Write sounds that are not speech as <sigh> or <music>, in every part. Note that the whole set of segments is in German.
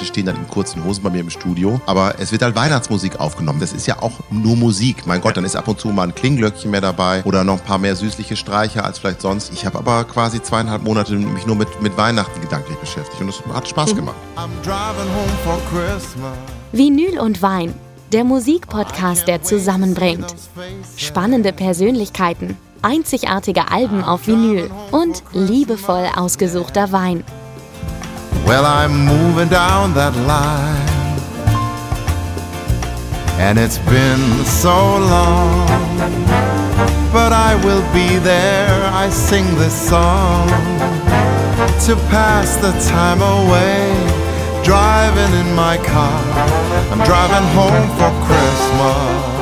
Leute stehen dann in kurzen Hosen bei mir im Studio. Aber es wird halt Weihnachtsmusik aufgenommen. Das ist ja auch nur Musik. Mein Gott, dann ist ab und zu mal ein Klinglöckchen mehr dabei oder noch ein paar mehr süßliche Streicher als vielleicht sonst. Ich habe aber quasi zweieinhalb Monate mich nur mit, mit Weihnachten gedanklich beschäftigt und es hat Spaß gemacht. Vinyl und Wein. Der Musikpodcast, der zusammenbringt. Spannende Persönlichkeiten, einzigartige Alben auf Vinyl und liebevoll ausgesuchter Wein. Well, I'm moving down that line. And it's been so long. But I will be there. I sing this song to pass the time away. Driving in my car. I'm driving home for Christmas.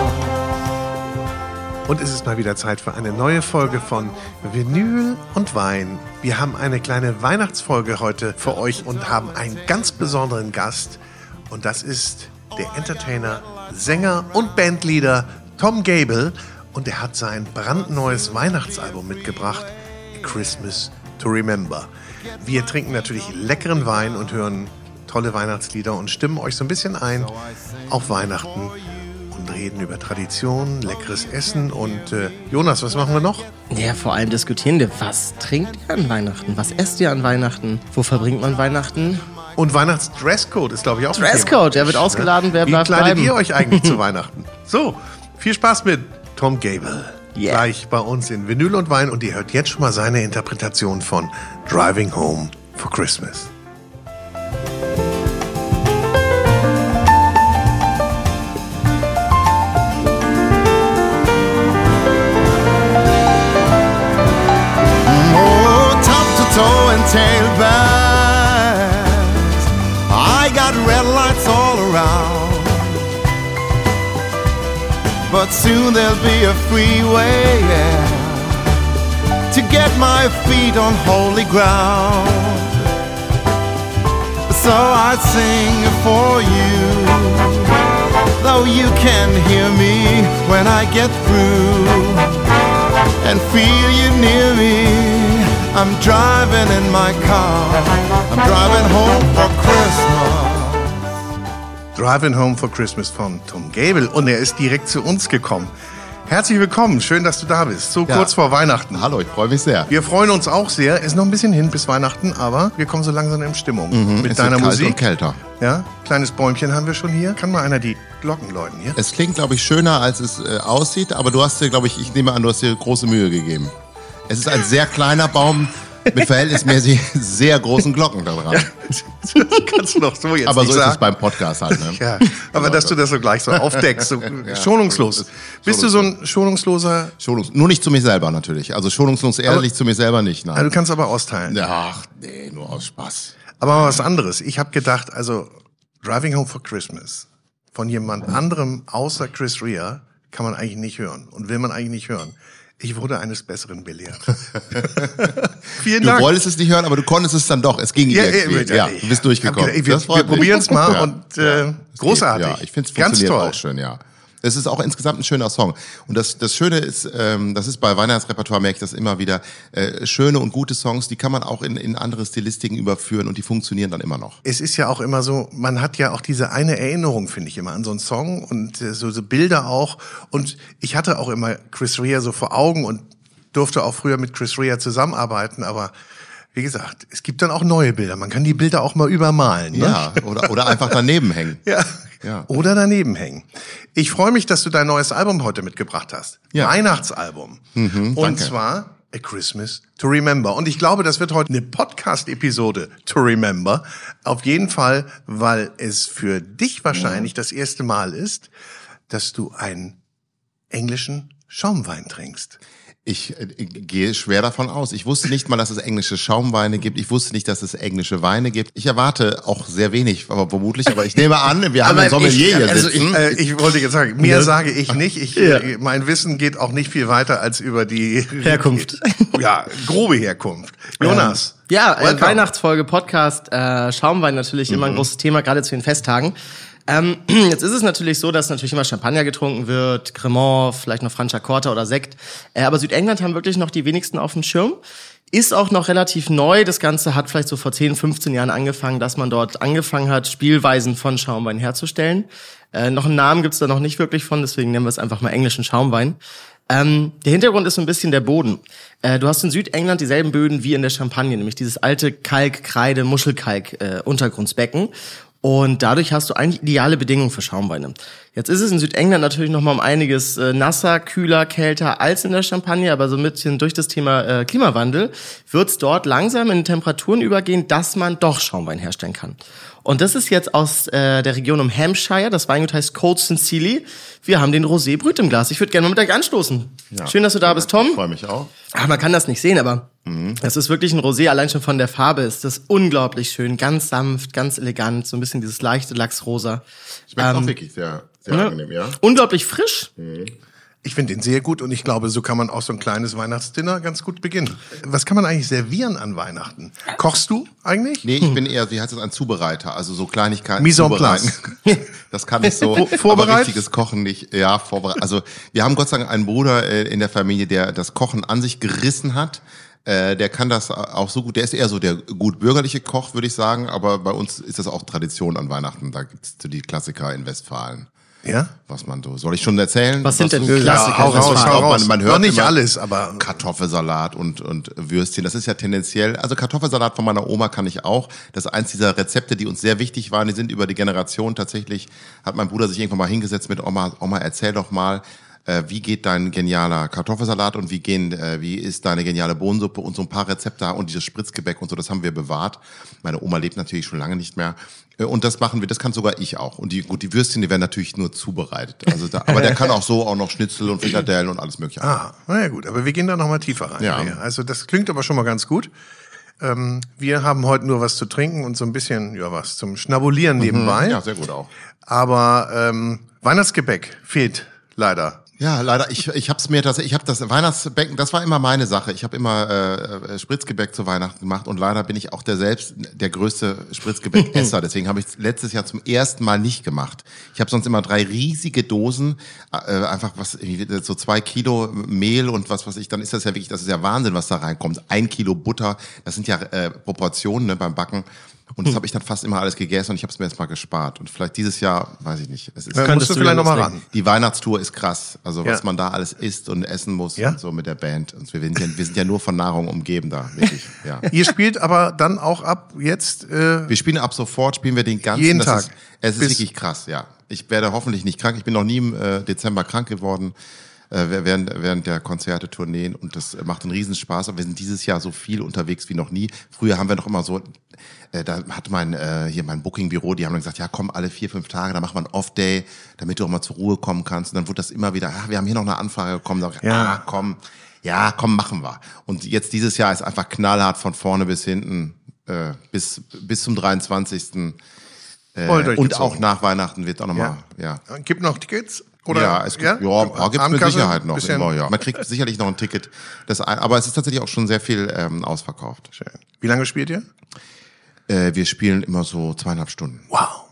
Und es ist mal wieder Zeit für eine neue Folge von Vinyl und Wein. Wir haben eine kleine Weihnachtsfolge heute für euch und haben einen ganz besonderen Gast. Und das ist der Entertainer, Sänger und Bandleader Tom Gable. Und er hat sein brandneues Weihnachtsalbum mitgebracht, Christmas to Remember. Wir trinken natürlich leckeren Wein und hören tolle Weihnachtslieder und stimmen euch so ein bisschen ein auf Weihnachten und reden über Tradition, leckeres Essen und äh, Jonas, was machen wir noch? Ja, vor allem diskutieren wir, was trinkt ihr an Weihnachten? Was esst ihr an Weihnachten? Wo verbringt man Weihnachten? Und Weihnachtsdresscode ist, glaube ich, auch ein Dresscode, der wird ausgeladen, wer Wie bleibt kleidet bleiben? ihr euch eigentlich zu <laughs> Weihnachten? So, viel Spaß mit Tom Gable. Yeah. Gleich bei uns in Vinyl und Wein und ihr hört jetzt schon mal seine Interpretation von Driving Home for Christmas. But soon there'll be a freeway, yeah, to get my feet on holy ground. So I sing for you, though you can hear me when I get through and feel you near me. I'm driving in my car. I'm driving home for Christmas. Driving Home for Christmas von Tom Gable und er ist direkt zu uns gekommen. Herzlich willkommen, schön, dass du da bist. So Ja. kurz vor Weihnachten. Hallo, ich freue mich sehr. Wir freuen uns auch sehr. Ist noch ein bisschen hin bis Weihnachten, aber wir kommen so langsam in Stimmung mit Mhm, es wird deiner kalt Musik. und kälter. Ja, kleines Bäumchen haben wir schon hier. Kann mal einer die Glocken läuten hier? Es klingt, glaube ich, schöner, als es äh, aussieht, aber du hast dir, glaube ich, ich nehme an, du hast dir große Mühe gegeben. Es ist ein sehr kleiner Baum mit verhältnismäßig sehr großen Glocken da dran. Das kannst du doch so jetzt aber so ist sagen. es beim Podcast halt. Ne? <laughs> ja, aber dass du das so gleich so aufdeckst, so <laughs> schonungslos. Bist du so ein schonungsloser? Schonungs nur nicht zu mir selber natürlich. Also schonungslos ehrlich zu mir selber nicht. Nein. du kannst aber austeilen. Ach, nee, nur aus Spaß. Aber mal was anderes. Ich habe gedacht, also Driving Home for Christmas von jemand anderem außer Chris Rea kann man eigentlich nicht hören und will man eigentlich nicht hören. Ich wurde eines Besseren belehrt. <laughs> Vielen Du Dank. wolltest es nicht hören, aber du konntest es dann doch. Es ging Ja, irgendwie. ja, du bist durchgekommen. gedacht, wir- wir mich. probieren's mal Ja. und, äh. Es großartig. Ja, ich finde es Ganz funktioniert toll. auch schön, ja. Es ist auch insgesamt ein schöner Song. Und das, das Schöne ist, ähm, das ist bei Weihnachtsrepertoire, merke ich das immer wieder, äh, schöne und gute Songs, die kann man auch in, in andere Stilistiken überführen und die funktionieren dann immer noch. Es ist ja auch immer so, man hat ja auch diese eine Erinnerung, finde ich immer, an so einen Song und äh, so, so Bilder auch. Und ich hatte auch immer Chris Rea so vor Augen und durfte auch früher mit Chris Rea zusammenarbeiten, aber wie gesagt, es gibt dann auch neue Bilder. Man kann die Bilder auch mal übermalen. Ne? Ja, oder, oder einfach daneben hängen. <laughs> Ja. Ja. Oder daneben hängen. Ich freue mich, dass du dein neues Album heute mitgebracht hast. Ja. Mhm, Weihnachtsalbum. und danke. zwar A Christmas to Remember. Und ich glaube, das wird heute eine Podcast-Episode to Remember. Auf jeden Fall, weil es für dich wahrscheinlich das erste Mal ist, dass du einen englischen Schaumwein trinkst. Ich äh, gehe schwer davon aus. Ich wusste nicht mal, dass es englische Schaumweine gibt. Ich wusste nicht, dass es englische Weine gibt. Ich erwarte auch sehr wenig, aber vermutlich. Aber ich nehme an, wir haben einen Sommelier ich- hier also sitzen. Äh, ich wollte jetzt sagen, mehr sage ich nicht. Ich, Ja. äh, mein Wissen geht auch nicht viel weiter als über die Herkunft. <laughs> Ja, grobe Herkunft. Jonas. Ja, äh, welcome. Weihnachtsfolge, Podcast, äh, Schaumwein natürlich immer ein großes Thema, gerade zu den Festtagen. Ähm, <clears throat> jetzt ist es natürlich so, dass natürlich immer Champagner getrunken wird, Cremant, vielleicht noch Franciacorta oder Sekt. Äh, aber Südengland haben wirklich noch die wenigsten auf dem Schirm. Ist auch noch relativ neu. Das Ganze hat vielleicht so vor 10, 15 Jahren angefangen, dass man dort angefangen hat, Spielweisen von Schaumwein herzustellen. Äh, noch einen Namen gibt's da noch nicht wirklich von, deswegen nennen wir es einfach mal englischen Schaumwein. Ähm, der Hintergrund ist so ein bisschen der Boden. Äh, du hast in Südengland dieselben Böden wie in der Champagne, nämlich dieses alte Kalk, Kreide, Muschelkalk äh, Untergrundsbecken. Und dadurch hast du eigentlich ideale Bedingungen für Schaumweine. Jetzt ist es in Südengland natürlich noch mal um einiges äh, nasser, kühler, kälter als in der Champagne, aber so ein bisschen durch das Thema äh, Klimawandel wird es dort langsam in Temperaturen übergehen, dass man doch Schaumwein herstellen kann. Und das ist jetzt aus äh, der Region um Hampshire. Das Weingut heißt Cold Sincerely. Wir haben den Rosé Brüt im Glas. Ich würde gerne mal mit euch anstoßen. Ja. Schön, dass du da bist, Tom. Ich freue mich auch. Ach, man kann das nicht sehen, aber das ist wirklich ein Rosé. Allein schon von der Farbe ist das unglaublich schön. Ganz sanft, ganz elegant. So ein bisschen dieses leichte Lachsrosa. Schmeckt auch Ähm, wirklich sehr, sehr Ja. angenehm, ja. Unglaublich frisch. Ich finde den sehr gut und ich glaube, so kann man auch so ein kleines Weihnachtsdinner ganz gut beginnen. Was kann man eigentlich servieren an Weihnachten? Kochst du eigentlich? Nee, ich bin eher, wie heißt das, ein Zubereiter, also so Kleinigkeiten Mise en zubereiten. <laughs> Das kann ich so. Vor- vorbereitet? Aber richtiges Kochen nicht. Ja, vorbereitet. Also wir haben Gott sei Dank einen Bruder äh, in der Familie, der das Kochen an sich gerissen hat. Äh, der kann das auch so gut. Der ist eher so der gut bürgerliche Koch, würde ich sagen. Aber bei uns ist das auch Tradition an Weihnachten. Da gibt's so die Klassiker in Westfalen. Ja? Was man so. Soll ich schon erzählen? Was sind denn Klassiker? hau raus, hau raus. Man, man hört Noch nicht immer alles, aber- Kartoffelsalat und, und Würstchen. Das ist ja tendenziell, also Kartoffelsalat von meiner Oma kann ich auch. Das ist eins dieser Rezepte, die uns sehr wichtig waren. Die sind über die Generation tatsächlich, hat mein Bruder sich irgendwann mal hingesetzt mit Oma, Oma, erzähl doch mal, äh, wie geht dein genialer Kartoffelsalat und wie gehen, äh, wie ist deine geniale Bohnensuppe und so ein paar Rezepte und dieses Spritzgebäck und so, das haben wir bewahrt. Meine Oma lebt natürlich schon lange nicht mehr. Äh, Und das machen wir, das kann sogar ich auch. Und die, gut, die Würstchen, die werden natürlich nur zubereitet. Also da, aber der kann auch so auch noch Schnitzel und Frikadellen und alles mögliche. Ah, naja gut, aber wir gehen da nochmal tiefer rein. Ja. Also das klingt aber schon mal ganz gut. Ähm, wir haben heute nur was zu trinken und so ein bisschen, ja was, zum Schnabulieren nebenbei. Mhm. Ja, sehr gut auch. Aber ähm, Weihnachtsgebäck fehlt leider. Ja, leider, ich, ich habe es mir das, ich habe das Weihnachtsbecken, das war immer meine Sache. Ich habe immer äh, äh, Spritzgebäck zu Weihnachten gemacht und leider bin ich auch der selbst der größte Spritzgebäckesser. <laughs> Deswegen habe ich letztes Jahr zum ersten Mal nicht gemacht. Ich habe sonst immer drei riesige Dosen, äh, einfach was so zwei Kilo Mehl und was was ich, dann ist das ja wirklich, das ist ja Wahnsinn, was da reinkommt. Ein Kilo Butter, das sind ja äh, Proportionen ne, beim Backen. Und das <laughs> habe ich dann fast immer alles gegessen und ich habe es mir jetzt mal gespart. Und vielleicht dieses Jahr, weiß ich nicht. Es ist, Da Könntest musst du vielleicht nochmal ran. die Weihnachtstour ist krass. Also was Ja. man da alles isst und essen muss Ja? und so mit der Band. Und wir, sind ja, wir sind ja nur von Nahrung umgeben da, wirklich. Ja. <laughs> Ihr spielt aber dann auch ab jetzt äh, Wir spielen ab sofort, spielen wir den ganzen. Jeden Tag. Ist, es ist wirklich krass, ja. Ich werde hoffentlich nicht krank. Ich bin noch nie im äh, Dezember krank geworden äh, während, während der Konzerte, Tourneen und das macht einen Riesenspaß. Und wir sind dieses Jahr so viel unterwegs wie noch nie. Früher haben wir noch immer so, äh, da hat mein äh, hier mein Booking-Büro, die haben dann gesagt, ja komm alle vier, fünf Tage, da machen wir einen Off-Day, damit du auch mal zur Ruhe kommen kannst. Und dann wurde das immer wieder, ah, wir haben hier noch eine Anfrage bekommen, da, Ja. ah, komm, ja, komm, machen wir. Und jetzt dieses Jahr ist einfach knallhart von vorne bis hinten, äh, bis, bis zum 23. Äh, und auch nach Weihnachten wird auch nochmal, ja. äh, gibt noch Tickets? Oder, ja, es gibt, ja, ja, ein paar gibt's mit? Sicherheit noch immer, ja. Man kriegt sicherlich noch ein Ticket. Das, aber es ist tatsächlich auch schon sehr viel ähm, ausverkauft. Schön. Wie lange spielt ihr? Äh, wir spielen immer so zweieinhalb Stunden. Wow.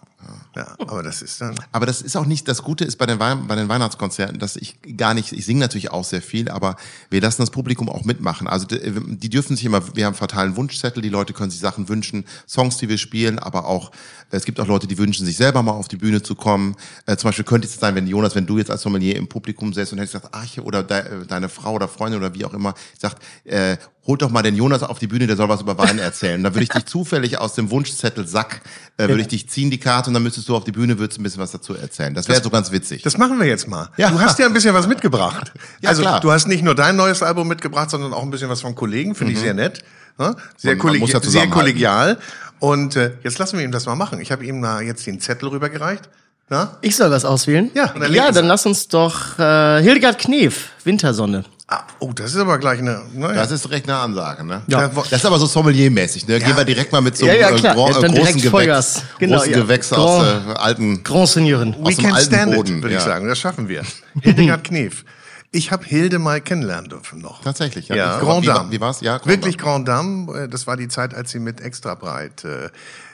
Ja, aber das ist dann. Aber das ist auch nicht, das Gute ist bei den, Wei- bei den Weihnachtskonzerten, dass ich gar nicht, ich singe natürlich auch sehr viel, aber wir lassen das Publikum auch mitmachen. Also die, die dürfen sich immer, wir haben verteilen Wunschzettel, die Leute können sich Sachen wünschen, Songs, die wir spielen, aber auch, es gibt auch Leute, die wünschen sich selber mal auf die Bühne zu kommen. Äh, zum Beispiel könnte es sein, wenn Jonas, wenn du jetzt als Sommelier im Publikum säßt und hättest gesagt, ach, oder de, deine Frau oder Freundin oder wie auch immer, sagt, äh, holt doch mal den Jonas auf die Bühne, der soll was über Wein erzählen. Da würde ich <laughs> dich zufällig aus dem Wunschzettel-Sack, äh, würde ich dich ziehen, die Karte, und dann müsstest du auf die Bühne, würdest ein bisschen was dazu erzählen. Das wäre so ganz witzig. Das machen wir jetzt mal. Ja. Du hast ja ein bisschen was mitgebracht. <laughs> Ja, also klar. du hast nicht nur dein neues Album mitgebracht, sondern auch ein bisschen was von Kollegen. Finde ich sehr nett. Ne? Sehr, Mhm. Kollegi ja sehr kollegial. Und äh, jetzt lassen wir ihm das mal machen. Ich habe ihm da jetzt den Zettel rübergereicht. Na? Ich soll was auswählen? Ja, und dann ja dann lass uns doch äh, Hildegard Knef, Wintersonne. Ah, oh, das ist aber gleich eine. Naja. Das ist recht eine Ansage, ne? Ja. Das ist aber so Sommelier-mäßig, ne? Gehen wir direkt mal mit so Ja, einem ja, äh, klar. gro- Ja, äh, großen Gewächs. Genau, großen ja. Gewächs aus Grand- äh, alten Grand Seniorin. aus We dem alten stand Boden, it, würde ich ja. sagen. Das schaffen wir. <laughs> Hildegard Knef. Ich habe Hilde mal kennenlernen dürfen noch. Tatsächlich, ja. Ja, Wie- Grand wie, war- Dame. wie war's? Ja, Grand Wirklich Dame. Grand Dame. Äh, Das war die Zeit, als sie mit Extra Breit äh,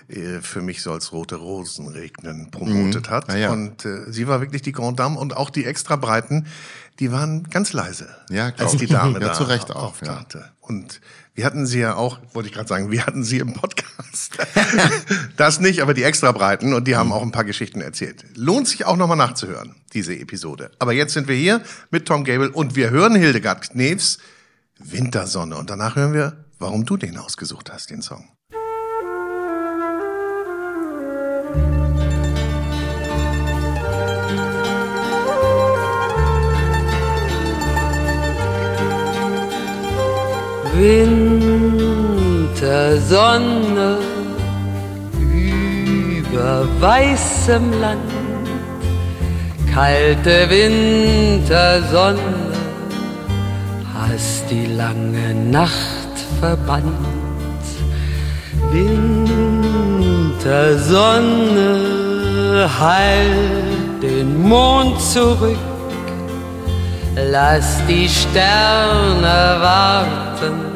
äh, für mich soll's rote Rosen regnen promotet hat. Ah, ja. Und äh, sie war wirklich die Grand Dame und auch die extra breiten, die waren ganz leise, Ja, glaub als die. Dame Ja, da zu Recht auch, auftauchte. Und wir hatten sie ja auch, wollte ich gerade sagen, wir hatten sie im Podcast. <laughs> das nicht, aber die extra breiten und die haben auch ein paar Geschichten erzählt. Lohnt sich auch nochmal nachzuhören, diese Episode. Aber jetzt sind wir hier mit Tom Gable und wir hören Hildegard Knefs Wintersonne. Und danach hören wir, warum du den ausgesucht hast, den Song. Wintersonne über weißem Land, kalte Wintersonne, hast die lange Nacht verbannt. Wintersonne, halt den Mond zurück, lass die Sterne warten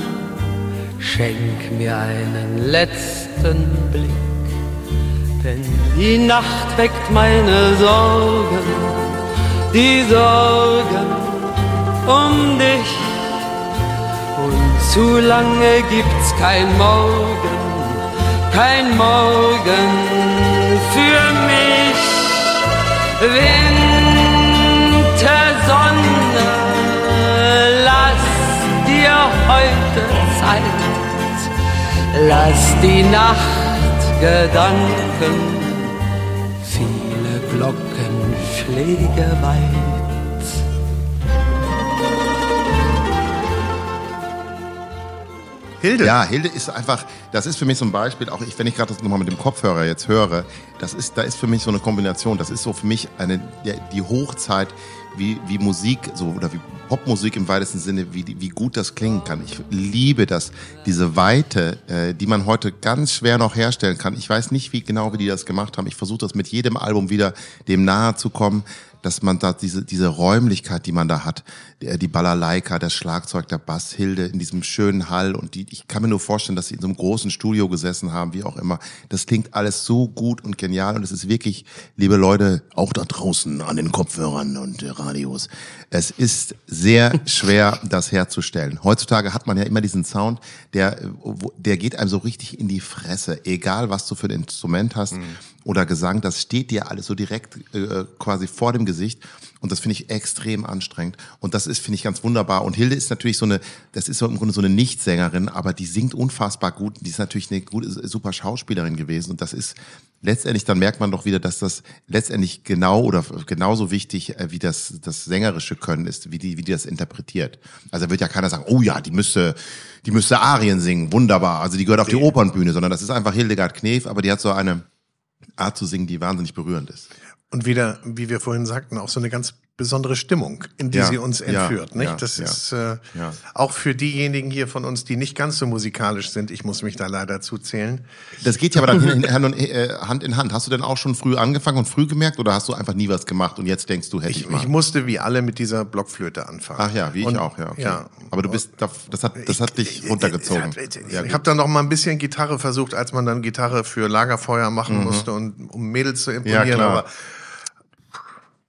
Schenk mir einen letzten Blick, denn die Nacht weckt meine Sorgen, die Sorgen um dich. Und zu lange gibt's kein Morgen, kein Morgen für mich. Wintersonne, dir heute Zeit. Lass die Nacht Gedanken, viele Glockenschläge weit. Hilde. Ja, Hilde ist einfach, das ist für mich so ein Beispiel, auch ich, wenn ich gerade das nochmal mit dem Kopfhörer jetzt höre, das ist, da ist für mich so eine Kombination, das ist so für mich eine, die Hochzeit, wie, wie Musik, so, oder wie Popmusik im weitesten Sinne, wie, wie gut das klingen kann. Ich liebe das, diese Weite, äh, die man heute ganz schwer noch herstellen kann. Ich weiß nicht, wie genau, wie die das gemacht haben. Ich versuche das mit jedem Album wieder dem nahe zu kommen, dass man da diese, diese Räumlichkeit, die man da hat, die, die Balalaika, das Schlagzeug, der Bass, Hilde in diesem schönen Hall und die, ich kann mir nur vorstellen, dass sie in so einem großen Studio gesessen haben, wie auch immer. Das klingt alles so gut und genial und es ist wirklich, liebe Leute, auch da draußen an den Kopfhörern und äh, Radios, es ist sehr schwer, <laughs> das herzustellen. Heutzutage hat man ja immer diesen Sound, der, äh, der geht einem so richtig in die Fresse, egal was du für ein Instrument hast oder Gesang, das steht dir alles so direkt äh, quasi vor dem Gesicht. Und das finde ich extrem anstrengend. Und das ist finde ich ganz wunderbar. Und Hilde ist natürlich so eine das ist so im Grunde so eine Nichtsängerin, aber die singt unfassbar gut, die ist natürlich eine gute super Schauspielerin gewesen. Und das ist letztendlich dann merkt man doch wieder, dass das letztendlich genau oder genauso wichtig äh, wie das das sängerische Können ist, wie die wie die das interpretiert. Also wird ja keiner sagen, oh ja, die müsste die müsste Arien singen, wunderbar, also die gehört auf die Opernbühne, sondern das ist einfach Hildegard Knef, aber die hat so eine Art zu singen, die wahnsinnig berührend ist. Und wieder, wie wir vorhin sagten, auch so eine ganz besondere Stimmung, in die Ja, sie uns ja, entführt. nicht? ja, das ja, ist äh, ja. auch für diejenigen hier von uns, die nicht ganz so musikalisch sind. Ich muss mich da leider zuzählen. Das geht ja aber dann <laughs> Hand, äh, Hand in Hand. Hast du denn auch schon früh angefangen und früh gemerkt oder hast du einfach nie was gemacht und jetzt denkst du, hätte ich, Ich, mal? ich musste wie alle mit dieser Blockflöte anfangen. Ach ja, wie ich Und- auch, ja. Okay. ja. Aber du bist, da- das hat, das hat dich runtergezogen. Ich, ich, Ja, ich habe dann noch mal ein bisschen Gitarre versucht, als man dann Gitarre für Lagerfeuer machen musste und um Mädels zu imponieren. Mhm. aber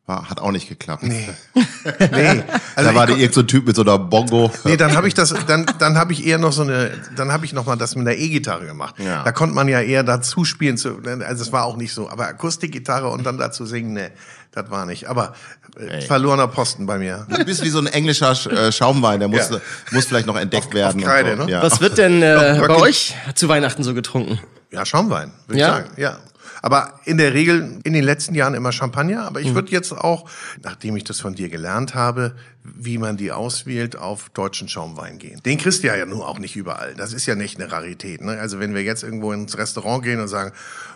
War, hat auch nicht geklappt. nee, <laughs> nee. Also da war dir irgend so ein Typ mit so einer Bongo. Nee, dann habe ich das, dann, dann habe ich eher noch so eine, dann habe ich noch mal das mit der E-Gitarre gemacht. Ja. Da konnte man ja eher dazu spielen, zu, also es war auch nicht so, aber Akustikgitarre und dann dazu singen, nee, das war nicht. Aber äh, verlorener Posten bei mir. Du bist wie so ein englischer Sch- äh, Schaumwein, der muss, Ja. muss vielleicht noch entdeckt Auf- werden. auf Kreide, und so. ne? Ja. Was wird denn äh, bei euch zu Weihnachten so getrunken? Ja, Schaumwein, würde Ja? ich sagen. Ja. Aber in der Regel in den letzten Jahren immer Champagner. Aber ich würde jetzt auch, nachdem ich das von dir gelernt habe, wie man die auswählt, auf deutschen Schaumwein gehen. Den kriegst du ja nur auch nicht überall. Das ist ja nicht eine Rarität. Ne? Also wenn wir jetzt irgendwo ins Restaurant gehen und sagen,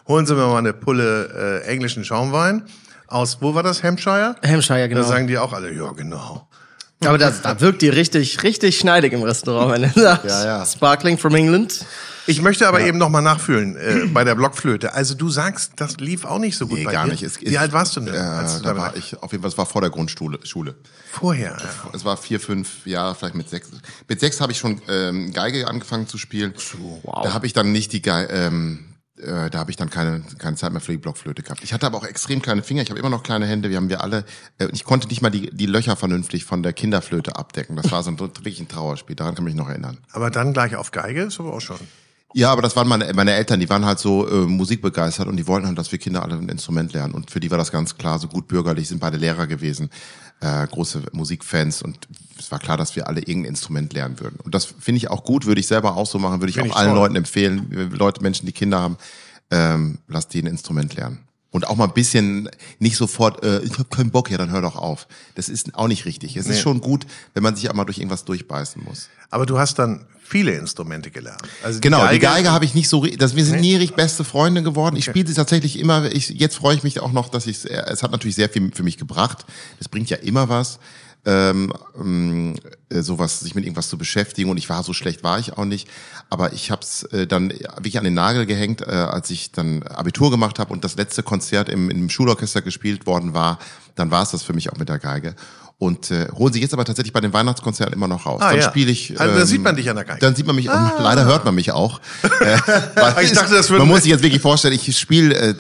holen Sie mir mal eine Pulle äh, englischen Schaumwein aus, wo war das, Hampshire? Hampshire, Da genau. sagen die auch alle, ja genau. Aber das, da wirkt die richtig, richtig schneidig im Restaurant, wenn du sagst. Ja, ja. Sparkling from England. Ich möchte aber eben noch mal nachfühlen äh, bei der Blockflöte. Also du sagst, das lief auch nicht so gut Nee, bei gar dir. nicht. Es, Wie alt warst du denn? Äh, als du da war ich, auf jeden Fall, es war vor der Grundschule. Schule. Vorher. Ja. Es war vier, fünf Jahre, vielleicht mit sechs. Mit sechs habe ich schon ähm, Geige angefangen zu spielen. Da habe ich dann nicht die Geige, ähm, äh, da habe ich dann keine, keine Zeit mehr für die Blockflöte gehabt. Ich hatte aber auch extrem kleine Finger. Ich habe immer noch kleine Hände. Wir haben wir alle. Äh, ich konnte nicht mal die, die Löcher vernünftig von der Kinderflöte abdecken. Das war so ein wirklich ein Trauerspiel. Daran kann ich mich noch erinnern. Aber dann gleich auf Geige ist aber auch schon. Ja, aber das waren meine, meine Eltern, die waren halt so äh, musikbegeistert und die wollten halt, dass wir Kinder alle ein Instrument lernen. Und für die war das ganz klar, so gut bürgerlich, sind beide Lehrer gewesen, äh, große Musikfans und es war klar, dass wir alle irgendein Instrument lernen würden. Und das finde ich auch gut, würde ich selber auch so machen, würde ich Find auch ich allen toll. Leuten empfehlen, Leute, Menschen, die Kinder haben, ähm, lasst die ein Instrument lernen. Und auch mal ein bisschen nicht sofort, äh, ich habe keinen Bock, ja, dann hör doch auf. Das ist auch nicht richtig. Es Nee. ist schon gut, wenn man sich auch mal durch irgendwas durchbeißen muss. Aber du hast dann viele Instrumente gelernt. Also Genau, die Geige habe ich nicht so, das, wir sind nie richtig beste Freunde geworden. Ich Okay. spiele sie tatsächlich immer, ich, jetzt freue ich mich auch noch, dass ich es hat natürlich sehr viel für mich gebracht. Es bringt ja immer was, ähm, ähm, äh, sowas, sich mit irgendwas zu beschäftigen und ich war so schlecht war ich auch nicht, aber ich habe es äh, dann wirklich an den Nagel gehängt, äh, als ich dann Abitur gemacht habe und das letzte Konzert im, im Schulorchester gespielt worden war, dann war es das für mich auch mit der Geige. Und äh, holen sie jetzt aber tatsächlich bei den Weihnachtskonzerten immer noch raus. Ah, dann ja. spiele ich. ähm, Also da sieht man dich an der Geige. Dann sieht man mich, und leider hört man mich auch. <laughs> Äh, Ich dachte, das würde- Man muss sich jetzt wirklich vorstellen, ich spiele, äh, äh,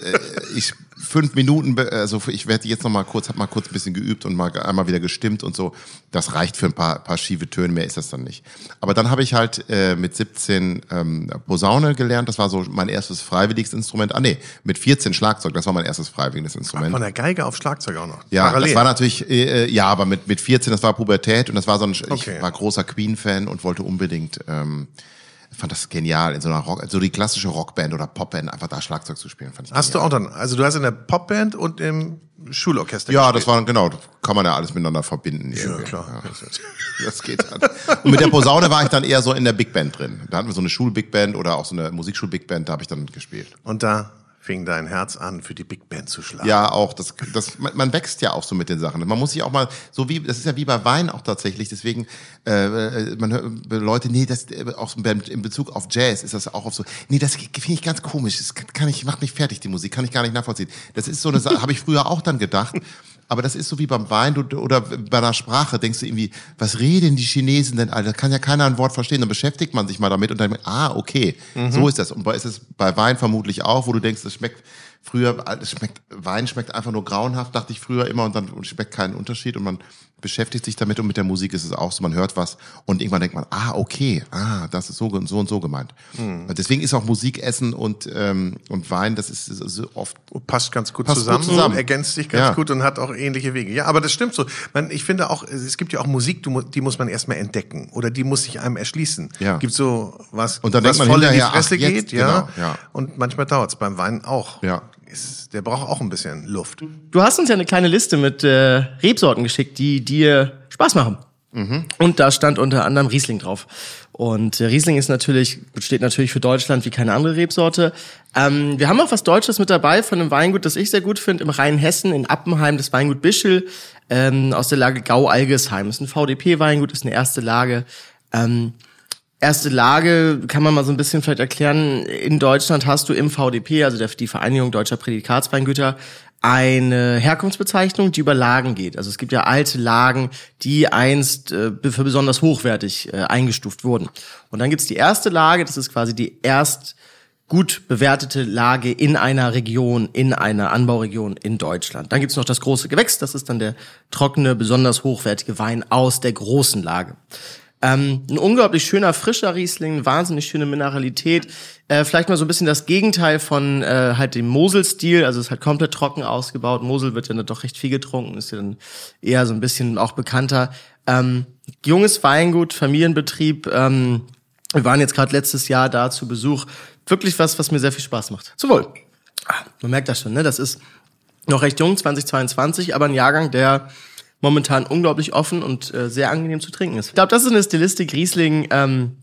ich fünf Minuten, also ich werde jetzt noch mal kurz, habe mal kurz ein bisschen geübt und mal einmal wieder gestimmt und so. Das reicht für ein paar, paar schiefe Töne, mehr ist das dann nicht. Aber dann habe ich halt äh, mit 17 ähm, Posaune gelernt. Das war so mein erstes freiwilliges Instrument. Ah nee, mit 14 Schlagzeug. Das war mein erstes freiwilliges Instrument. Von der Geige auf Schlagzeug auch noch. Ja, Parallel. das war natürlich, äh, ja, aber mit, mit 14, das war Pubertät und das war so ein, Okay. ich war großer Queen-Fan und wollte unbedingt, ähm, fand das genial, in so einer Rock, so die klassische Rockband oder Popband, einfach da Schlagzeug zu spielen, fand ich Hast du genial. auch dann, also du hast in der Popband und im Schulorchester Ja, gespielt. das war, genau, kann man ja alles miteinander verbinden. Ja, irgendwie. klar. Ja, <laughs> das geht dann. Und mit der Posaune war ich dann eher so in der Big Band drin. Da hatten wir so eine Schul-Big Band oder auch so eine Musikschul-Big Band, da habe ich dann gespielt. Und da fing dein Herz an, für die Big Band zu schlagen. Ja, auch. Das, das, man, man wächst ja auch so mit den Sachen. Man muss sich auch mal, so wie, das ist ja wie bei Wein auch tatsächlich. Deswegen, äh, äh, man hört äh, Leute, nee, das äh, auch in Bezug auf Jazz ist das auch auf so, nee, das finde ich ganz komisch. Das kann ich, macht mich fertig, die Musik, kann ich gar nicht nachvollziehen. Das ist so eine Sache, <laughs> habe ich früher auch dann gedacht. Aber das ist so wie beim Wein du, oder bei einer Sprache, denkst du irgendwie, was reden die Chinesen denn, Alter? Kann ja keiner ein Wort verstehen. Dann beschäftigt man sich mal damit und dann, ah, okay, so ist das. Und bei, ist es bei Wein vermutlich auch, wo du denkst, das schmeckt früher, es schmeckt, Wein schmeckt einfach nur grauenhaft, dachte ich früher immer, und dann schmeckt keinen Unterschied und man beschäftigt sich damit und mit der Musik ist es auch so, man hört was und irgendwann denkt man, ah, okay, ah, das ist so, so und so gemeint. Deswegen ist auch Musik, Essen und, ähm, und Wein, das ist so oft passt ganz gut, Passt gut zusammen, zusammen. ergänzt sich ganz Ja. gut und hat auch ähnliche Wege. Ja, aber das stimmt so. Man, ich finde auch, es gibt ja auch Musik, die muss man erstmal entdecken oder die muss sich einem erschließen. Ja. Gibt so was, Und dann was denkt man voll in die hinterher, ach, Fresse jetzt, geht, ja. genau, ja. Und manchmal dauert's beim Wein auch. Ja. Ist, der braucht auch ein bisschen Luft. Du hast uns ja eine kleine Liste mit äh, Rebsorten geschickt, die dir Spaß machen. Und da stand unter anderem Riesling drauf. Und äh, Riesling ist natürlich, steht natürlich für Deutschland wie keine andere Rebsorte. Ähm, wir haben auch was Deutsches mit dabei von einem Weingut, das ich sehr gut finde, im Rheinhessen, in Appenheim, das Weingut Bischel, ähm, aus der Lage Gau-Algesheim. Ist ein VDP-Weingut, ist eine erste Lage. Ähm, Erste Lage kann man mal so ein bisschen vielleicht erklären. In Deutschland hast du im VDP, also der, die Vereinigung Deutscher Prädikatsweingüter, eine Herkunftsbezeichnung, die über Lagen geht. Also es gibt ja alte Lagen, die einst äh, für besonders hochwertig äh, eingestuft wurden. Und dann gibt's die erste Lage, das ist quasi die erst gut bewertete Lage in einer Region, in einer Anbauregion in Deutschland. Dann gibt's noch das große Gewächs, das ist dann der trockene, besonders hochwertige Wein aus der großen Lage. Ähm, ein unglaublich schöner, frischer Riesling, wahnsinnig schöne Mineralität. Äh, vielleicht mal so ein bisschen das Gegenteil von äh, halt dem Mosel-Stil. Also es ist halt komplett trocken ausgebaut. Mosel wird ja dann doch recht viel getrunken, ist ja dann eher so ein bisschen auch bekannter. Ähm, junges Weingut, Familienbetrieb. Ähm, wir waren jetzt gerade letztes Jahr da zu Besuch. Wirklich was, was mir sehr viel Spaß macht. Zum Wohl. Ah, Man merkt das schon, ne? Das ist noch recht jung, 2022, aber ein Jahrgang, der momentan unglaublich offen und äh, sehr angenehm zu trinken ist. Ich glaube, das ist eine Stilistik Riesling, ähm,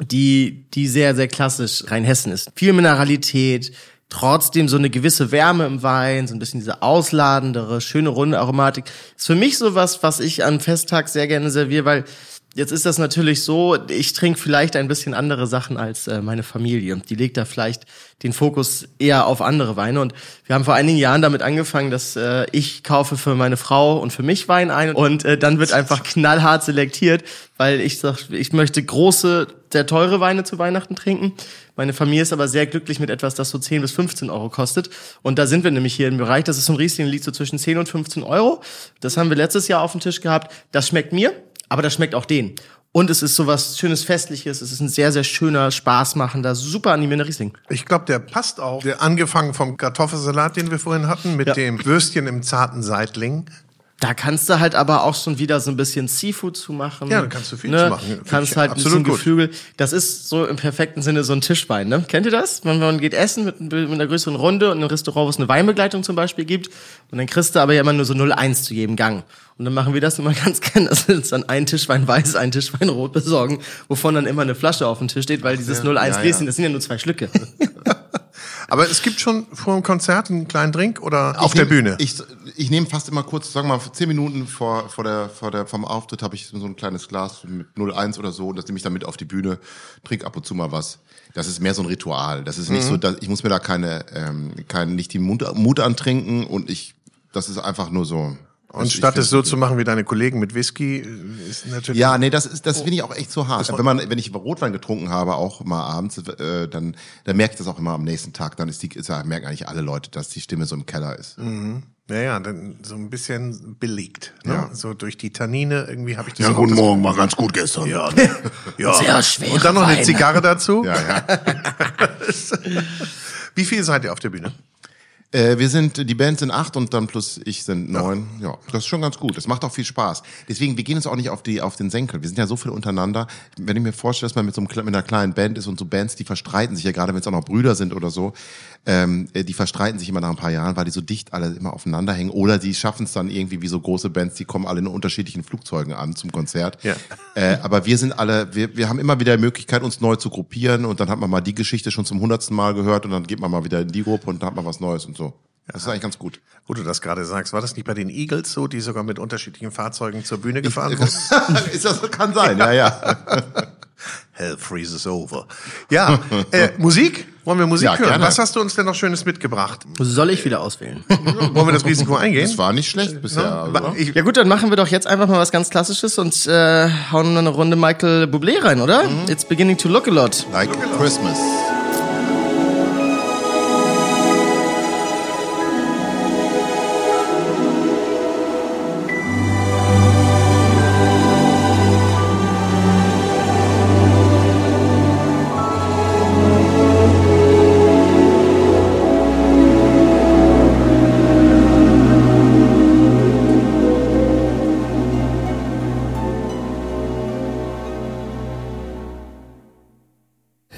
die, die sehr, sehr klassisch Rheinhessen ist. Viel Mineralität, trotzdem so eine gewisse Wärme im Wein, so ein bisschen diese ausladendere, schöne runde Aromatik. Ist für mich so was, was ich an Festtag sehr gerne serviere, weil Jetzt ist das natürlich so, ich trinke vielleicht ein bisschen andere Sachen als äh, meine Familie. Die legt da vielleicht den Fokus eher auf andere Weine. Und wir haben vor einigen Jahren damit angefangen, dass äh, ich kaufe für meine Frau und für mich Wein ein. Und äh, dann wird einfach knallhart selektiert, weil ich sag, ich möchte große, sehr teure Weine zu Weihnachten trinken. Meine Familie ist aber sehr glücklich mit etwas, das so 10 bis 15 Euro kostet. Und da sind wir nämlich hier im Bereich. Das ist so ein Riesling, liegt so zwischen 10 und 15 Euro. Das haben wir letztes Jahr auf dem Tisch gehabt. Das schmeckt mir aber das schmeckt auch denen. Und es ist so was schönes Festliches. Es ist ein sehr, sehr schöner, spaßmachender, super animierender Riesling. Ich glaube, der passt auch. Der, angefangen vom Kartoffelsalat, den wir vorhin hatten, mit Ja. dem Würstchen im zarten Seitling. Da kannst du halt aber auch schon wieder so ein bisschen Seafood zu machen. Ja, da kannst du viel zu machen. Kannst halt ein absolut bisschen gut. Geflügel. Das ist so im perfekten Sinne so ein Tischwein, ne? Kennt ihr das? Man, man geht essen mit, mit einer größeren Runde und in einem Restaurant, wo es eine Weinbegleitung zum Beispiel gibt. Und dann kriegst du aber ja immer nur so 0,1 zu jedem Gang. Und dann machen wir das immer <laughs> ganz gerne, dass wir uns dann einen Tischwein weiß, einen Tischwein rot besorgen, wovon dann immer eine Flasche auf dem Tisch steht, weil dieses 0,1 ja, ja. Gläschen, das sind ja nur zwei Schlücke. <laughs> Aber es gibt schon vor dem Konzert einen kleinen Drink oder auf Ich der nehm- Bühne? Ich, ich nehme fast immer kurz, sagen wir mal, zehn Minuten vor, vor der, vor der, vom Auftritt habe ich so ein kleines Glas mit 01 oder so und das nehme ich dann mit auf die Bühne, trinke ab und zu mal was. Das ist mehr so ein Ritual. Das ist nicht Mhm. so, dass, ich muss mir da keine, ähm, kein, nicht die Mut, Mut antrinken und ich, das ist einfach nur so. Und Ich statt es so zu machen wie deine Kollegen mit Whisky, ist natürlich. Ja, nee, das ist, das finde ich auch echt so hart. Wenn man, wenn ich Rotwein getrunken habe, auch mal abends, äh, dann, dann merke ich das auch immer am nächsten Tag. Dann ist die, ist, merken eigentlich alle Leute, dass die Stimme so im Keller ist. Ja, ja, dann so ein bisschen belegt. Ne? Ja. So durch die Tannine irgendwie habe ich das Ja, guten das- Morgen, war ganz gut gestern. Ja, ne? <laughs> ja. Sehr schwere Und dann noch eine Weine. Zigarre dazu. Ja, ja. <laughs> Wie viel seid ihr auf der Bühne? Äh, wir sind, die Band sind acht und dann plus ich sind neun. Ja, das ist schon ganz gut. Das macht auch viel Spaß. Deswegen, wir gehen uns auch nicht auf die, auf den Senkel. Wir sind ja so viel untereinander. Wenn ich mir vorstelle, dass man mit so einem, mit einer kleinen Band ist und so Bands, die verstreiten sich ja gerade, wenn es auch noch Brüder sind oder so, ähm, äh, die verstreiten sich immer nach ein paar Jahren, weil die so dicht alle immer aufeinander hängen. Oder die schaffen es dann irgendwie wie so große Bands, die kommen alle in unterschiedlichen Flugzeugen an zum Konzert. Ja. Äh, aber wir sind alle, wir, wir haben immer wieder die Möglichkeit, uns neu zu gruppieren und dann hat man mal die Geschichte schon zum hundertsten Mal gehört und dann geht man mal wieder in die Gruppe und dann hat man was Neues und so. Das ist eigentlich ganz gut. Wo du das gerade sagst, war das nicht bei den Eagles so, die sogar mit unterschiedlichen Fahrzeugen zur Bühne gefahren <laughs> wurden? ist das, kann sein, ja, ja. <laughs> Hell freezes over. Ja, äh, Musik? Wollen wir Musik Ja, hören? gerne. Was hast du uns denn noch Schönes mitgebracht? Soll ich wieder auswählen? <laughs> Wollen wir das Risiko eingehen? Das war nicht schlecht bisher. Ne? Also. Ja gut, dann machen wir doch jetzt einfach mal was ganz Klassisches und äh, hauen eine Runde Michael Bublé rein, oder? It's beginning to look a lot. Like Christmas.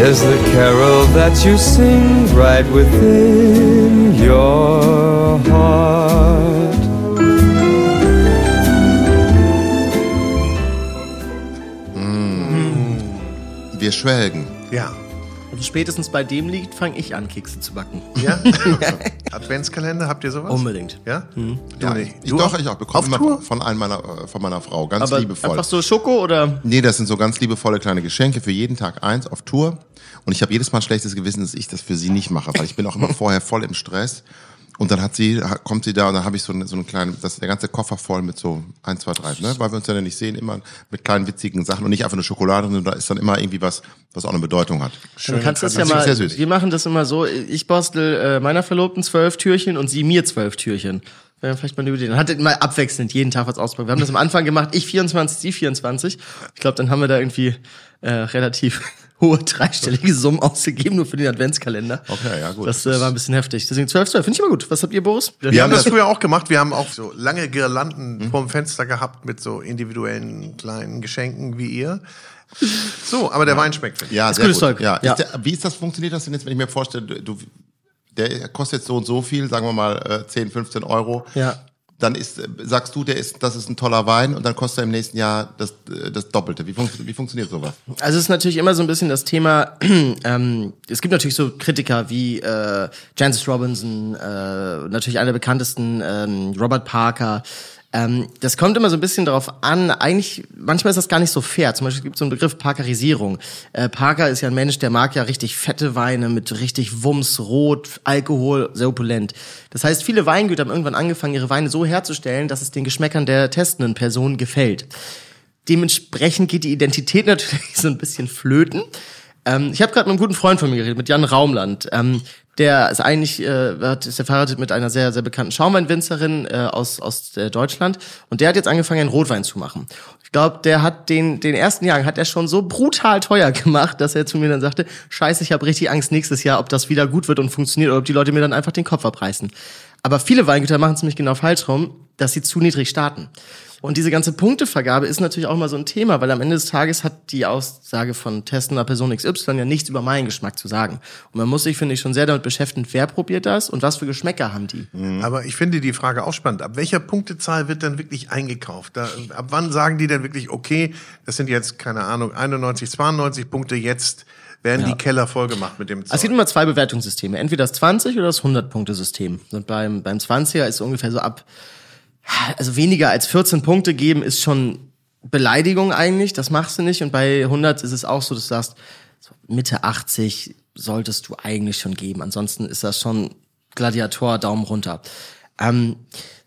is the carol that you sing right within your heart. Mm. Wir schwelgen. Ja. Und spätestens bei dem Lied fange ich an, Kekse zu backen. Ja? <laughs> Adventskalender, habt ihr sowas? Unbedingt. Ja? Du Ja, nicht. ich Du doch, auch? ich auch. Bekomme immer von, einem meiner, äh, von meiner Frau. Ganz Aber liebevoll. einfach so Schoko oder? Nee, das sind so ganz liebevolle kleine Geschenke für jeden Tag eins auf Tour. Und ich habe jedes Mal ein schlechtes Gewissen, dass ich das für sie nicht mache, weil ich bin auch immer <laughs> vorher voll im Stress. Und dann hat sie, kommt sie da und dann habe ich so, eine, so einen kleinen, das ist der ganze Koffer voll mit so eins, zwei, drei, ne? Weil wir uns ja nicht sehen, immer mit kleinen witzigen Sachen und nicht einfach nur Schokolade, sondern da ist dann immer irgendwie was, was auch eine Bedeutung hat. Du kannst das ja Das ist mal, sehr süß. wir machen das immer so, ich bastel äh, meiner Verlobten zwölf Türchen und sie mir zwölf Türchen. Wäre vielleicht mal eine Idee. Dann hat immer abwechselnd jeden Tag was ausprobiert. Wir haben das am Anfang gemacht, ich 24, sie 24. Ich glaube, dann haben wir da irgendwie äh, relativ hohe dreistellige Summen ausgegeben, nur für den Adventskalender. Okay, ja, gut. Das äh, war ein bisschen heftig. Deswegen 12, 12. Finde ich immer gut. Was habt ihr, Boris? Wir haben das das- früher auch gemacht. Wir haben auch so lange Girlanden vorm Fenster gehabt mit so individuellen kleinen Geschenken wie ihr. So, aber der Wein schmeckt. Ja, Ist sehr gutes gut. Zeug. Ja. Ja. Ist der, wie ist das, funktioniert das denn jetzt, wenn ich mir vorstelle, du, der kostet jetzt so und so viel, sagen wir mal äh, 10, 15 Euro. Ja. Dann ist, sagst du, der ist, das ist ein toller Wein und dann kostet er im nächsten Jahr das, äh, das Doppelte. Wie, fun wie funktioniert sowas? Also es ist natürlich immer so ein bisschen das Thema, <clears throat> ähm, es gibt natürlich so Kritiker wie äh, Jancis Robinson, äh, natürlich einer der bekanntesten, ähm, Robert Parker. Ähm, das kommt immer so ein bisschen darauf an, eigentlich, manchmal ist das gar nicht so fair. Zum Beispiel gibt es so einen Begriff Parkerisierung. Äh, Parker ist ja ein Mensch, der mag ja richtig fette Weine mit richtig Wumms, Rot, Alkohol, sehr opulent. Das heißt, viele Weingüter haben irgendwann angefangen, ihre Weine so herzustellen, dass es den Geschmäckern der testenden Person gefällt. Dementsprechend geht die Identität <laughs> natürlich so ein bisschen flöten. Ähm, ich habe gerade mit einem guten Freund von mir geredet, mit Jan Raumland. Ähm, der ist eigentlich, äh, ist verheiratet mit einer sehr, sehr bekannten Schaumweinwinzerin äh, aus, aus äh, Deutschland. Und der hat jetzt angefangen, einen Rotwein zu machen. Ich glaube, der hat den, den ersten Jahr hat er schon so brutal teuer gemacht, dass er zu mir dann sagte, scheiße, ich habe richtig Angst nächstes Jahr, ob das wieder gut wird und funktioniert oder ob die Leute mir dann einfach den Kopf abreißen. Aber viele Weingüter machen es nämlich genau falsch rum, dass sie zu niedrig starten. Und diese ganze Punktevergabe ist natürlich auch mal so ein Thema, weil am Ende des Tages hat die Aussage von testender Person XY ja nichts über meinen Geschmack zu sagen. Und man muss sich, finde ich, schon sehr damit beschäftigen, wer probiert das und was für Geschmäcker haben die. Aber ich finde die Frage auch spannend. Ab welcher Punktezahl wird dann wirklich eingekauft? Da, ab wann sagen die denn wirklich, okay, das sind jetzt, keine Ahnung, 91, 92 Punkte, jetzt werden die Keller vollgemacht mit dem Zeug. Es gibt immer zwei Bewertungssysteme. Entweder das 20 oder das 100-Punkte-System. Und beim, beim 20er ist ungefähr so ab, also weniger als 14 Punkte geben ist schon Beleidigung eigentlich. Das machst du nicht. Und bei 100 ist es auch so, dass du sagst, Mitte 80 solltest du eigentlich schon geben. Ansonsten ist das schon Gladiator, Daumen runter. Ähm,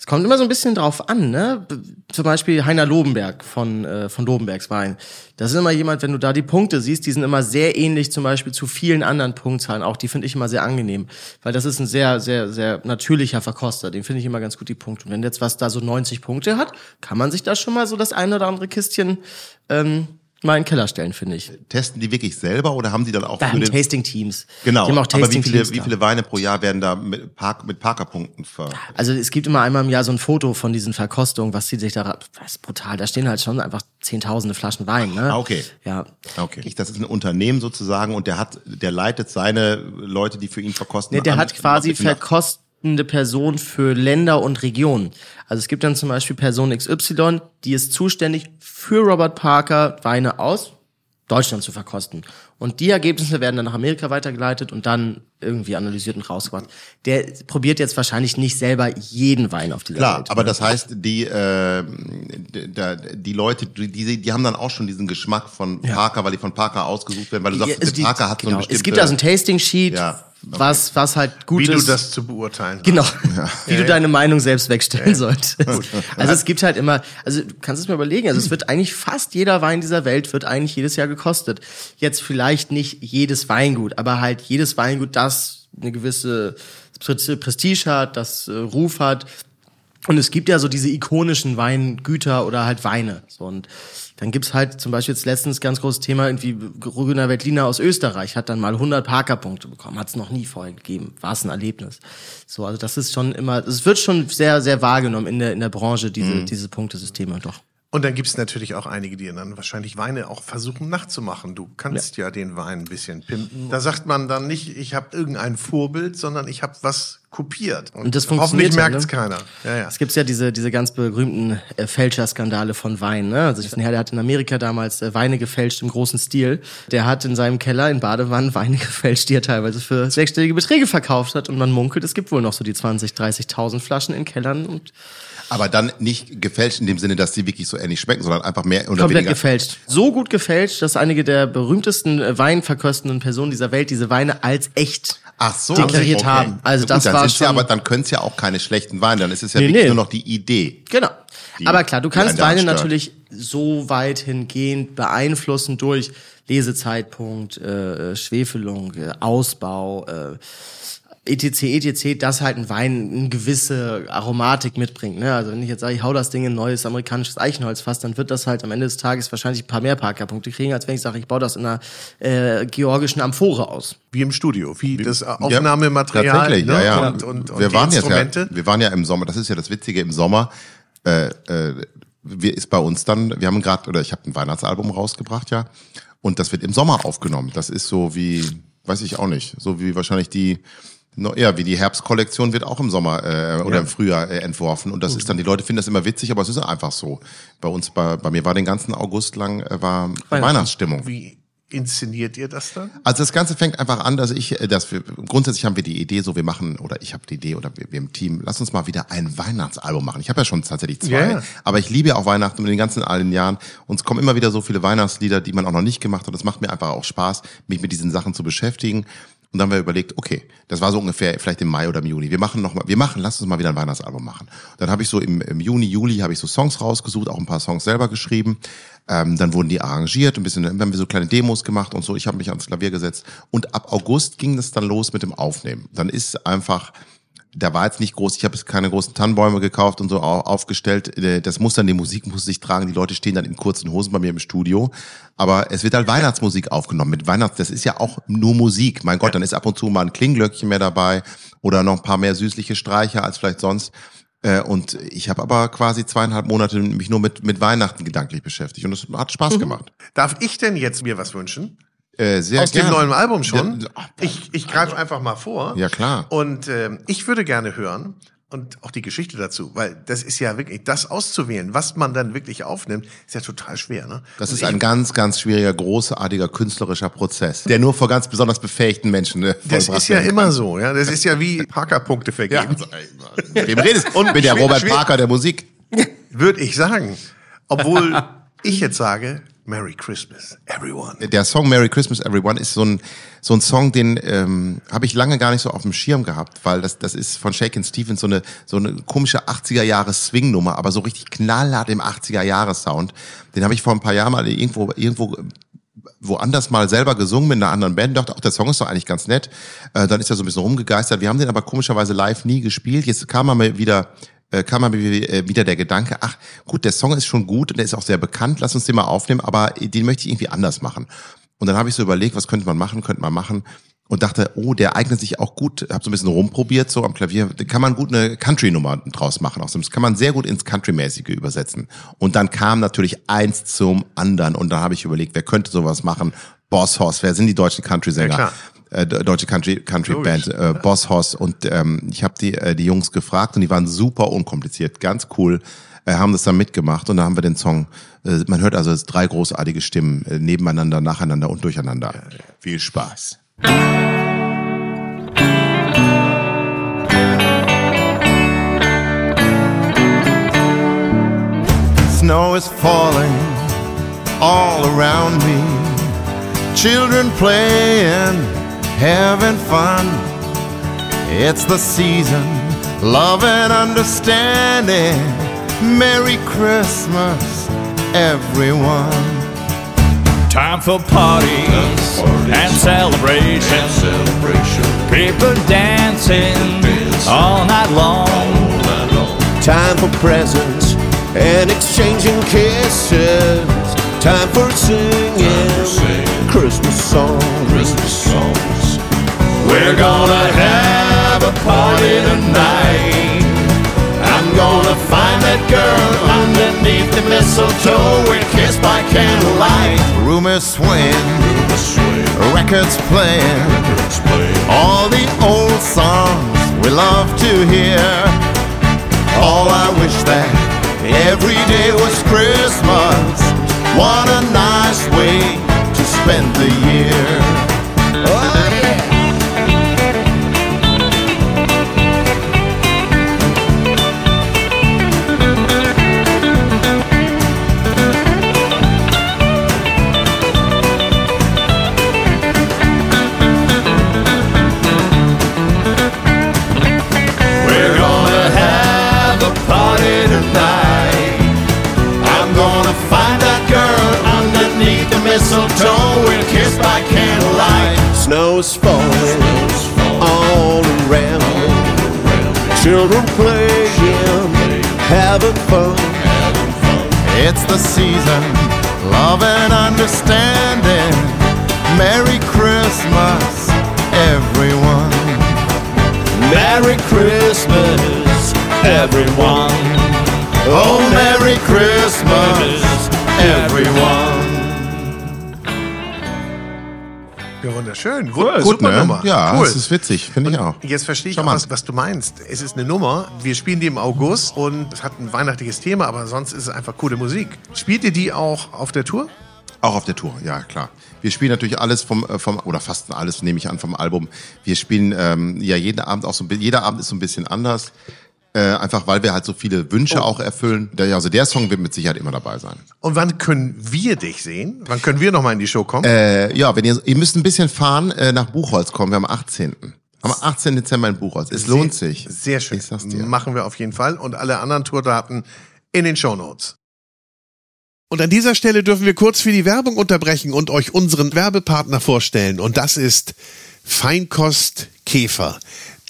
kommt immer so ein bisschen drauf an, ne? Zum Beispiel Heiner Lobenberg von, äh, von Lobenbergs Wein. Das ist immer jemand, wenn du da die Punkte siehst, die sind immer sehr ähnlich zum Beispiel zu vielen anderen Punktzahlen auch. Die finde ich immer sehr angenehm. Weil das ist ein sehr, sehr, sehr natürlicher Verkoster. Den finde ich immer ganz gut, die Punkte. Und wenn jetzt was da so 90 Punkte hat, kann man sich da schon mal so das eine oder andere Kistchen ähm, mal in den Keller stellen, finde ich. Testen die wirklich selber oder haben die dann auch Da haben Tasting-Teams. Genau, Die haben auch aber wie viele, wie da. viele Weine pro Jahr werden da mit, Park, mit Parkerpunkten ver... Also es gibt immer einmal im Jahr so ein Foto von diesen Verkostungen, was zieht sich da, das ist brutal, da stehen halt schon einfach zehntausende Flaschen Wein, ne? Ah, okay. Ja. Okay. Das ist ein Unternehmen sozusagen und der hat, der leitet seine Leute, die für ihn verkosten. Nee, der hat quasi nach- Personen für Länder und Regionen. Also es gibt dann zum Beispiel Person XY, die ist zuständig für Robert Parker Weine aus Deutschland zu verkosten. Und die Ergebnisse werden dann nach Amerika weitergeleitet und dann irgendwie analysiert und rausgebracht. Der probiert jetzt wahrscheinlich nicht selber jeden Wein auf dieser Klar, Welt. aber das heißt, die, äh, die Leute, die, die, die haben dann auch schon diesen Geschmack von Parker, weil die von Parker ausgesucht werden, weil du sagst, Ja, also der Parker hat so genau. eine bestimmte... Es gibt also ein Tasting Sheet, Ja, okay. was, was halt gut wie du ist. das zu beurteilen Genau, hast. <laughs> wie du deine Meinung selbst wegstellen solltest. Also es gibt halt immer, also du kannst es mir überlegen, also es wird eigentlich fast jeder Wein dieser Welt wird eigentlich jedes Jahr gekostet. Jetzt vielleicht nicht jedes Weingut, aber halt jedes Weingut, das eine gewisse Pre- Prestige hat, das äh, Ruf hat. Und es gibt ja so diese ikonischen Weingüter oder halt Weine. So, und dann gibt's halt zum Beispiel jetzt letztens ganz großes Thema, irgendwie Grüner Veltliner aus Österreich hat dann mal 100 Parker-Punkte bekommen. Hat es noch nie vorher gegeben. War es ein Erlebnis. So, also das ist schon immer, es wird schon sehr, sehr wahrgenommen in der, in der Branche, diese, diese Punktesysteme doch. Und dann gibt es natürlich auch einige, die dann wahrscheinlich Weine auch versuchen nachzumachen. Du kannst ja, den Wein ein bisschen pimpen. Da sagt man dann nicht, ich habe irgendein Vorbild, sondern ich habe was kopiert. Und das hoffentlich funktioniert ja, merkt es ne? keiner. Ja, ja. Es gibt ja diese, diese ganz berühmten äh, Fälscherskandale von Wein. Ne? Also ich weiß nicht, der hat in Amerika damals äh, Weine gefälscht im großen Stil. Der hat in seinem Keller in Badewannen Weine <laughs> gefälscht, die er teilweise für sechsstellige Beträge verkauft hat. Und man munkelt, es gibt wohl noch so die 20, 30.000 Flaschen in Kellern und Aber dann nicht gefälscht in dem Sinne, dass die wirklich so ähnlich schmecken, sondern einfach mehr oder komplett weniger. gefälscht. So gut gefälscht, dass einige der berühmtesten äh, Weinverkostenden Personen dieser Welt diese Weine als echt Ach so, deklariert haben. Also Gut, das dann war sind's ja, schon- aber dann können es ja auch keine schlechten Weine, dann ist es ja Nee, wirklich nee. nur noch die Idee. Genau. Die- Aber klar, du kannst Weine stört. natürlich so weit hingehend beeinflussen durch Lesezeitpunkt, äh, Schwefelung, äh, Ausbau, äh, etc., etc., dass halt ein Wein eine gewisse Aromatik mitbringt. Ne? Also wenn ich jetzt sage, ich hau das Ding in ein neues amerikanisches Eichenholzfass, dann wird das halt am Ende des Tages wahrscheinlich ein paar mehr Parkerpunkte kriegen, als wenn ich sage, ich baue das in einer äh, georgischen Amphore aus. Wie im Studio, wie das Aufnahmematerial Ja, tatsächlich, ne? ja, ja. und, und, und wir die waren jetzt Instrumente. ja, wir waren ja im Sommer, das ist ja das Witzige im Sommer, äh, äh, wir, ist bei uns dann, wir haben gerade, oder ich habe ein Weihnachtsalbum rausgebracht, ja, und das wird im Sommer aufgenommen. Das ist so wie, weiß ich auch nicht, so wie wahrscheinlich die, ja, wie die Herbstkollektion wird auch im Sommer äh, oder Ja. im Frühjahr äh, entworfen. Und das ist dann, die Leute finden das immer witzig, aber es ist einfach so. Bei uns, bei, bei mir war den ganzen August lang äh, war Weihnachtsstimmung. Wie inszeniert ihr das dann? Also das Ganze fängt einfach an, dass ich, äh, dass wir grundsätzlich haben wir die Idee, so wir machen oder ich habe die Idee oder wir, wir im Team, lass uns mal wieder ein Weihnachtsalbum machen. Ich habe ja schon tatsächlich zwei, ja. aber ich liebe ja auch Weihnachten und den ganzen allen Jahren. Uns kommen immer wieder so viele Weihnachtslieder, die man auch noch nicht gemacht hat. Das macht mir einfach auch Spaß, mich mit diesen Sachen zu beschäftigen. Und dann haben wir überlegt, okay, das war so ungefähr vielleicht im Mai oder im Juni. Wir machen noch mal, wir machen, lass uns mal wieder ein Weihnachtsalbum machen. Dann habe ich so im, im Juni, Juli habe ich so Songs rausgesucht, auch ein paar Songs selber geschrieben. Ähm, dann wurden die arrangiert, ein bisschen, dann haben wir so kleine Demos gemacht und so. Ich habe mich ans Klavier gesetzt und ab August ging es dann los mit dem Aufnehmen. Dann ist einfach da war jetzt nicht groß, ich habe jetzt keine großen Tannenbäume gekauft und so au- aufgestellt. Äh, Das muss dann, die Musik muss sich tragen, die Leute stehen dann in kurzen Hosen bei mir im Studio. Aber es wird halt Weihnachtsmusik aufgenommen. Mit Weihnachts, das ist ja auch nur Musik. Mein Gott, dann ist ab und zu mal ein Klingglöckchen mehr dabei oder noch ein paar mehr süßliche Streicher als vielleicht sonst. Äh, Und ich habe aber quasi zweieinhalb Monate mich nur mit, mit Weihnachten gedanklich beschäftigt und es hat Spaß gemacht. Darf ich denn jetzt mir was wünschen? Äh, sehr Aus dem gern. neuen Album schon? Ja, Ich, ich greife einfach mal vor. Ja, klar. Und ähm, ich würde gerne hören und auch die Geschichte dazu, weil das ist ja wirklich, das auszuwählen, was man dann wirklich aufnimmt, ist ja total schwer. Ne? Das Und ist ein ganz, ganz schwieriger, großartiger künstlerischer Prozess, der nur vor ganz besonders befähigten Menschen äh, Das ist ja immer so, ja. Das ist ja wie <laughs> Parker-Punkte Ja, vergeben. mit wem redest Und bin der Robert Parker der Musik. Würde ich sagen. Obwohl <laughs> ich jetzt sage, Merry Christmas, everyone. Der Song Merry Christmas Everyone ist so ein, so ein Song, den ähm, habe ich lange gar nicht so auf dem Schirm gehabt, weil das, das ist von Shakin' Stevens so eine, so eine komische 80er-Jahres-Swing-Nummer, aber so richtig knallhart im 80er-Jahres-Sound. Den habe ich vor ein paar Jahren mal irgendwo, irgendwo woanders mal selber gesungen mit einer anderen Band, dachte, auch der Song ist doch eigentlich ganz nett. Äh, dann ist er so ein bisschen rumgegeistert. Wir haben den aber komischerweise live nie gespielt. Jetzt kam er mir wieder äh, kam mir äh, wieder der Gedanke, ach gut, der Song ist schon gut und der ist auch sehr bekannt, lass uns den mal aufnehmen, aber den möchte ich irgendwie anders machen. Und dann habe ich so überlegt, was könnte man machen, könnte man machen und dachte, oh, der eignet sich auch gut, habe so ein bisschen rumprobiert, so am Klavier, kann man gut eine Country-Nummer draus machen, aus das kann man sehr gut ins Country-mäßige übersetzen. Und dann kam natürlich eins zum anderen und da habe ich überlegt, wer könnte sowas machen? Boss Hoss, wer sind die deutschen Country-Sänger? Ja, klar. Äh, deutsche Country Country. Band äh, Boss Hoss und ähm, ich habe die äh, die Jungs gefragt und die waren super unkompliziert, ganz cool, äh, haben das dann mitgemacht und da haben wir den Song. Äh, man hört also drei großartige Stimmen äh, nebeneinander, nacheinander und durcheinander. Viel Spaß. Snow is falling all around me. Children playing, having fun. It's the season, love and understanding. Merry Christmas, everyone. Time for parties and celebration. People dancing all night long. Time for presents and exchanging kisses. Time for singing Christmas songs. Christmas songs. We're gonna have a party tonight. I'm gonna find that girl underneath the mistletoe. We're kissed by candlelight. Rumors swing, records playing, all the Wunderschön. Cool, Gut, super ne? Nummer. Ja, cool. es ist witzig, finde ich auch. Jetzt verstehe ich auch, was, was du meinst. Es ist eine Nummer. Wir spielen die im August und es hat ein weihnachtliches Thema, aber sonst ist es einfach coole Musik. Spielt ihr die auch auf der Tour? Auch auf der Tour, ja klar. Wir spielen natürlich alles vom, äh, vom oder fast alles nehme ich an vom Album. Wir spielen ähm, ja jeden Abend auch so ein bisschen, jeder Abend ist so ein bisschen anders. Äh, einfach weil wir halt so viele Wünsche auch erfüllen. Der, also der Song wird mit Sicherheit immer dabei sein. Und wann können wir dich sehen? Wann können wir nochmal in die Show kommen? Äh, ja, wenn ihr, ihr müsst ein bisschen fahren, äh, nach Buchholz kommen, wir am 18. Am 18. Dezember in Buchholz. Es lohnt sich. Sehr schön. Ich sag's dir. Machen wir auf jeden Fall. Und alle anderen Tourdaten in den Shownotes. Und an dieser Stelle dürfen wir kurz für die Werbung unterbrechen und euch unseren Werbepartner vorstellen. Und das ist Feinkost Käfer.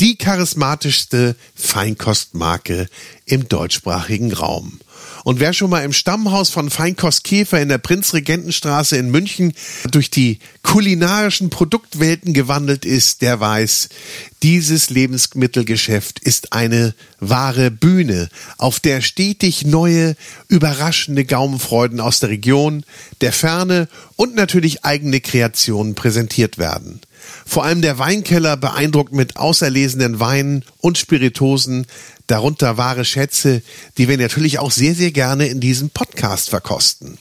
Die charismatischste Feinkostmarke im deutschsprachigen Raum. Und wer schon mal im Stammhaus von Feinkost Käfer in der Prinzregentenstraße in München durch die kulinarischen Produktwelten gewandelt ist, der weiß, dieses Lebensmittelgeschäft ist eine wahre Bühne, auf der stetig neue, überraschende Gaumenfreuden aus der Region, der Ferne und natürlich eigene Kreationen präsentiert werden. Vor allem der Weinkeller beeindruckt mit auserlesenen Weinen und Spiritosen, darunter wahre Schätze, die wir natürlich auch sehr, sehr gerne in diesem Podcast verkosten.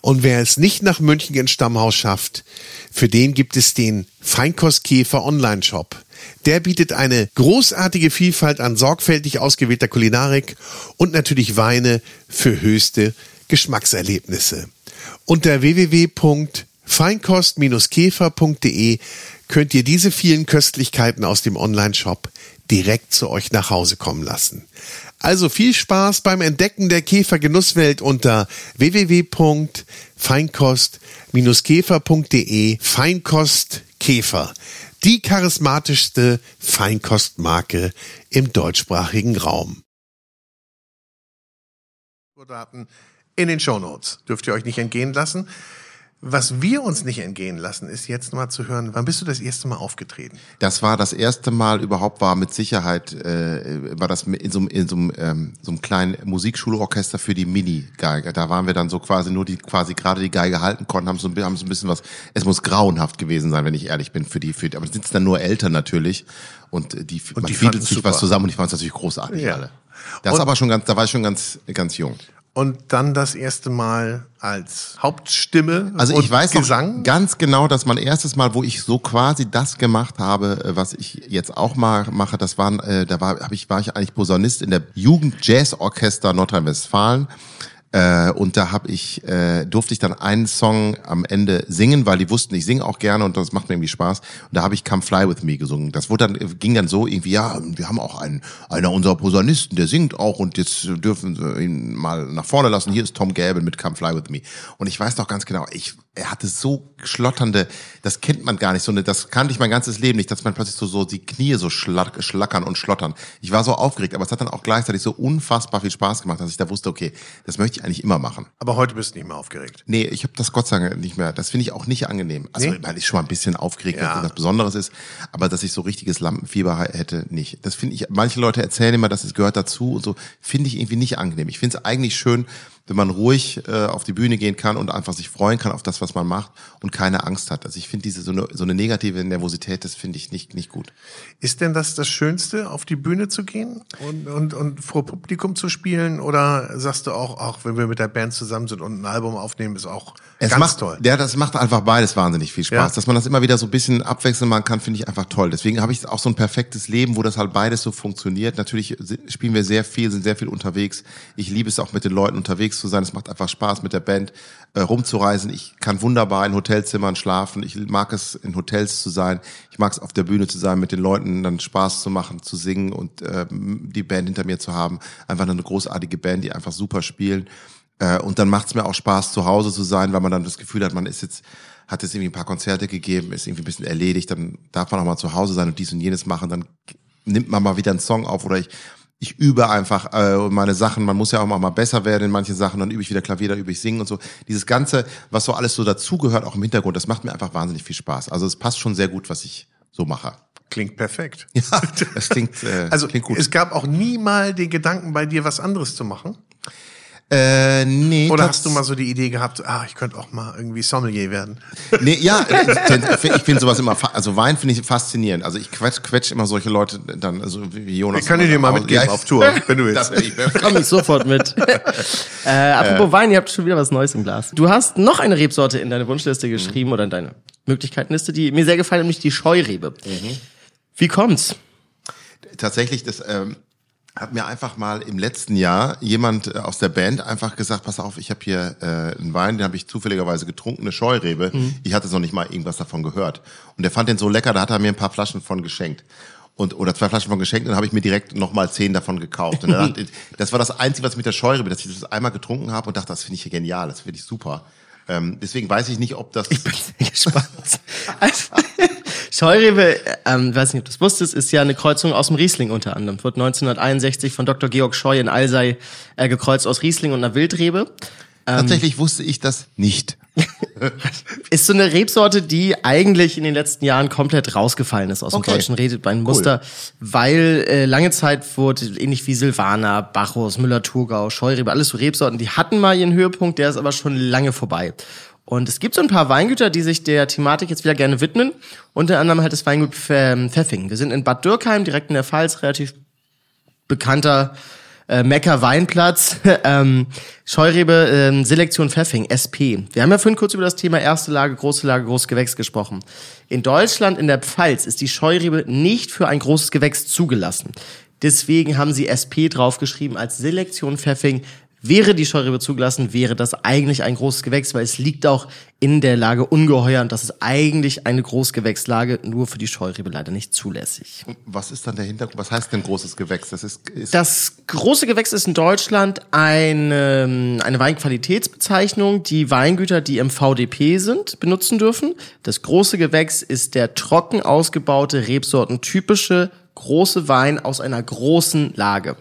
Und wer es nicht nach München ins Stammhaus schafft, für den gibt es den Feinkostkäfer Online-Shop. Der bietet eine großartige Vielfalt an sorgfältig ausgewählter Kulinarik und natürlich Weine für höchste Geschmackserlebnisse. Unter www.feinkost-käfer.de könnt ihr diese vielen Köstlichkeiten aus dem Online-Shop direkt zu euch nach Hause kommen lassen. Also viel Spaß beim Entdecken der Käfergenusswelt unter www.feinkost-käfer.de Feinkost Käfer. Die charismatischste Feinkostmarke im deutschsprachigen Raum. In den Shownotes. Dürft ihr euch nicht entgehen lassen. Was wir uns nicht entgehen lassen, ist jetzt mal zu hören, wann bist du das erste Mal aufgetreten? Das war das erste Mal überhaupt, war mit Sicherheit, äh, war das in so, einem- in so, ähm, so einem kleinen Musikschulorchester für die Mini-Geige. Da waren wir dann so quasi nur die, quasi gerade die Geige halten konnten, haben so, haben so ein bisschen was, es muss grauenhaft gewesen sein, wenn ich ehrlich bin, für die, für die aber es sind dann nur Eltern natürlich und äh, die, man die fiedelt sich super. was zusammen und die fanden es natürlich großartig Ja. alle. Das Und- aber schon ganz, da war ich schon ganz, ganz jung. Und dann das erste Mal als Hauptstimme Also und ich weiß Gesang. ganz genau, dass mein erstes Mal, wo ich so quasi das gemacht habe, äh, was ich jetzt auch mal mache, das waren, äh, da war, hab ich, war ich eigentlich Posaunist in der Jugend-Jazz-Orchester Nordrhein-Westfalen. Äh, und da habe ich, äh, durfte ich dann einen Song am Ende singen, weil die wussten, ich singe auch gerne und das macht mir irgendwie Spaß. Und da habe ich Come Fly With Me gesungen. Das wurde dann, ging dann so irgendwie, ja, wir haben auch einen, einer unserer Posaunisten, der singt auch und jetzt dürfen sie ihn mal nach vorne lassen. Hier ist Tom Gabin mit Come Fly With Me. Und ich weiß noch ganz genau, ich, er hatte so schlotternde, das kennt man gar nicht, so eine, das kannte ich mein ganzes Leben nicht, dass man plötzlich so, so die Knie so schlack, schlackern und schlottern. Ich war so aufgeregt, aber es hat dann auch gleichzeitig so unfassbar viel Spaß gemacht, dass ich da wusste, okay, das möchte ich eigentlich immer machen. Aber heute bist du nicht mehr aufgeregt. Nee, ich habe das Gott sei Dank nicht mehr. Das finde ich auch nicht angenehm. Also, Nee? weil ich schon mal ein bisschen aufgeregt, Ja. dass das was Besonderes ist, aber dass ich so richtiges Lampenfieber hätte, nicht. Das finde ich, manche Leute erzählen immer, dass es gehört dazu und so, finde ich irgendwie nicht angenehm. Ich finde es eigentlich schön, wenn man ruhig äh, auf die Bühne gehen kann und einfach sich freuen kann auf das, was man macht und keine Angst hat. Also ich finde diese so eine, so eine negative Nervosität, das finde ich nicht, nicht gut. Ist denn das das Schönste, auf die Bühne zu gehen und, und, und vor Publikum zu spielen? Oder sagst du auch, auch wenn wir mit der Band zusammen sind und ein Album aufnehmen, ist auch Es ganz macht, toll. Ja, das macht einfach beides wahnsinnig viel Spaß. Ja. Dass man das immer wieder so ein bisschen abwechseln machen kann, finde ich einfach toll. Deswegen habe ich auch so ein perfektes Leben, wo das halt beides so funktioniert. Natürlich spielen wir sehr viel, sind sehr viel unterwegs. Ich liebe es auch mit den Leuten unterwegs zu sein. Es macht einfach Spaß mit der Band äh, rumzureisen. Ich kann wunderbar in Hotelzimmern schlafen. Ich mag es in Hotels zu sein. Ich mag es auf der Bühne zu sein, mit den Leuten dann Spaß zu machen, zu singen und ähm, die Band hinter mir zu haben. Einfach eine großartige Band, die einfach super spielen. Äh, und dann macht es mir auch Spaß, zu Hause zu sein, weil man dann das Gefühl hat, man ist jetzt, hat jetzt irgendwie ein paar Konzerte gegeben, ist irgendwie ein bisschen erledigt, dann darf man auch mal zu Hause sein und dies und jenes machen, dann nimmt man mal wieder einen Song auf oder ich, ich übe einfach äh, meine Sachen. Man muss ja auch mal besser werden in manchen Sachen. Dann übe ich wieder Klavier, dann übe ich Singen und so. Dieses Ganze, was so alles so dazugehört, auch im Hintergrund, das macht mir einfach wahnsinnig viel Spaß. Also es passt schon sehr gut, was ich so mache. Klingt perfekt. Ja, das klingt, äh, Also klingt gut. es gab auch nie mal den Gedanken bei dir, was anderes zu machen? Äh, nee, Oder hast du mal so die Idee gehabt, ah, ich könnte auch mal irgendwie Sommelier werden? <laughs> Nee, ja, äh, ich finde sowas immer, also Wein finde ich faszinierend. Also ich quetsch, quetsch immer solche Leute dann, also wie Jonas. Ich kann dir mal mitgeben auf Tour, wenn du <laughs> willst. Wär ich perfekt. Komm ich sofort mit. <laughs> äh, apropos Wein, ihr habt schon wieder was Neues im Glas. Du hast noch eine Rebsorte in deine Wunschliste geschrieben oder in deine Möglichkeitenliste, die mir sehr gefallen, nämlich die Scheurebe. Wie kommt's? Tatsächlich, das ähm, hat mir einfach mal im letzten Jahr jemand äh, aus der Band einfach gesagt, pass auf, ich habe hier äh, einen Wein, den habe ich zufälligerweise getrunken, eine Scheurebe. Ich hatte noch nicht mal irgendwas davon gehört. Und der fand den so lecker, da hat er mir ein paar Flaschen von geschenkt. Und, oder zwei Flaschen von geschenkt und dann habe ich mir direkt nochmal zehn davon gekauft. Und <laughs> dachte, das war das Einzige, was mit der Scheurebe, dass ich das einmal getrunken habe und dachte, das finde ich genial, das finde ich super. Ähm, deswegen weiß ich nicht, ob das... Ich bin sehr gespannt. Also, <laughs> Scheurebe, ähm, weiß nicht, ob du das wusstest, ist ja eine Kreuzung aus dem Riesling unter anderem. Wird 1961 von Dr. Georg Scheu in Alsei äh, gekreuzt aus Riesling und einer Wildrebe. Tatsächlich wusste ich das nicht. <laughs> Ist so eine Rebsorte, die eigentlich in den letzten Jahren komplett rausgefallen ist aus Okay. dem deutschen Redeweinmuster, weil äh, lange Zeit wurde ähnlich wie Silvaner, Bacchus, Müller-Thurgau, Scheurebe, alles so Rebsorten, die hatten mal ihren Höhepunkt, der ist aber schon lange vorbei. Und es gibt so ein paar Weingüter, die sich der Thematik jetzt wieder gerne widmen. Unter anderem halt das Weingut Pf- Pfeffing. Wir sind in Bad Dürkheim, direkt in der Pfalz, relativ bekannter äh, Mecker Weinplatz, <laughs> ähm, Scheurebe ähm, Selektion Pfeffing, SP. Wir haben ja vorhin kurz über das Thema erste Lage, große Lage, großes Gewächs gesprochen. In Deutschland, in der Pfalz, ist die Scheurebe nicht für ein großes Gewächs zugelassen. Deswegen haben sie SP draufgeschrieben als Selektion Pfeffing. Wäre die Scheurebe zugelassen, wäre das eigentlich ein großes Gewächs, weil es liegt auch in der Lage ungeheuer und das ist eigentlich eine Großgewächslage, nur für die Scheurebe leider nicht zulässig. Was ist dann der Hintergrund? Was heißt denn großes Gewächs? Das ist, ist Das große Gewächs ist in Deutschland eine, eine Weinqualitätsbezeichnung, die Weingüter, die im VDP sind, benutzen dürfen. Das große Gewächs ist der trocken ausgebaute, rebsortentypische große Wein aus einer großen Lage.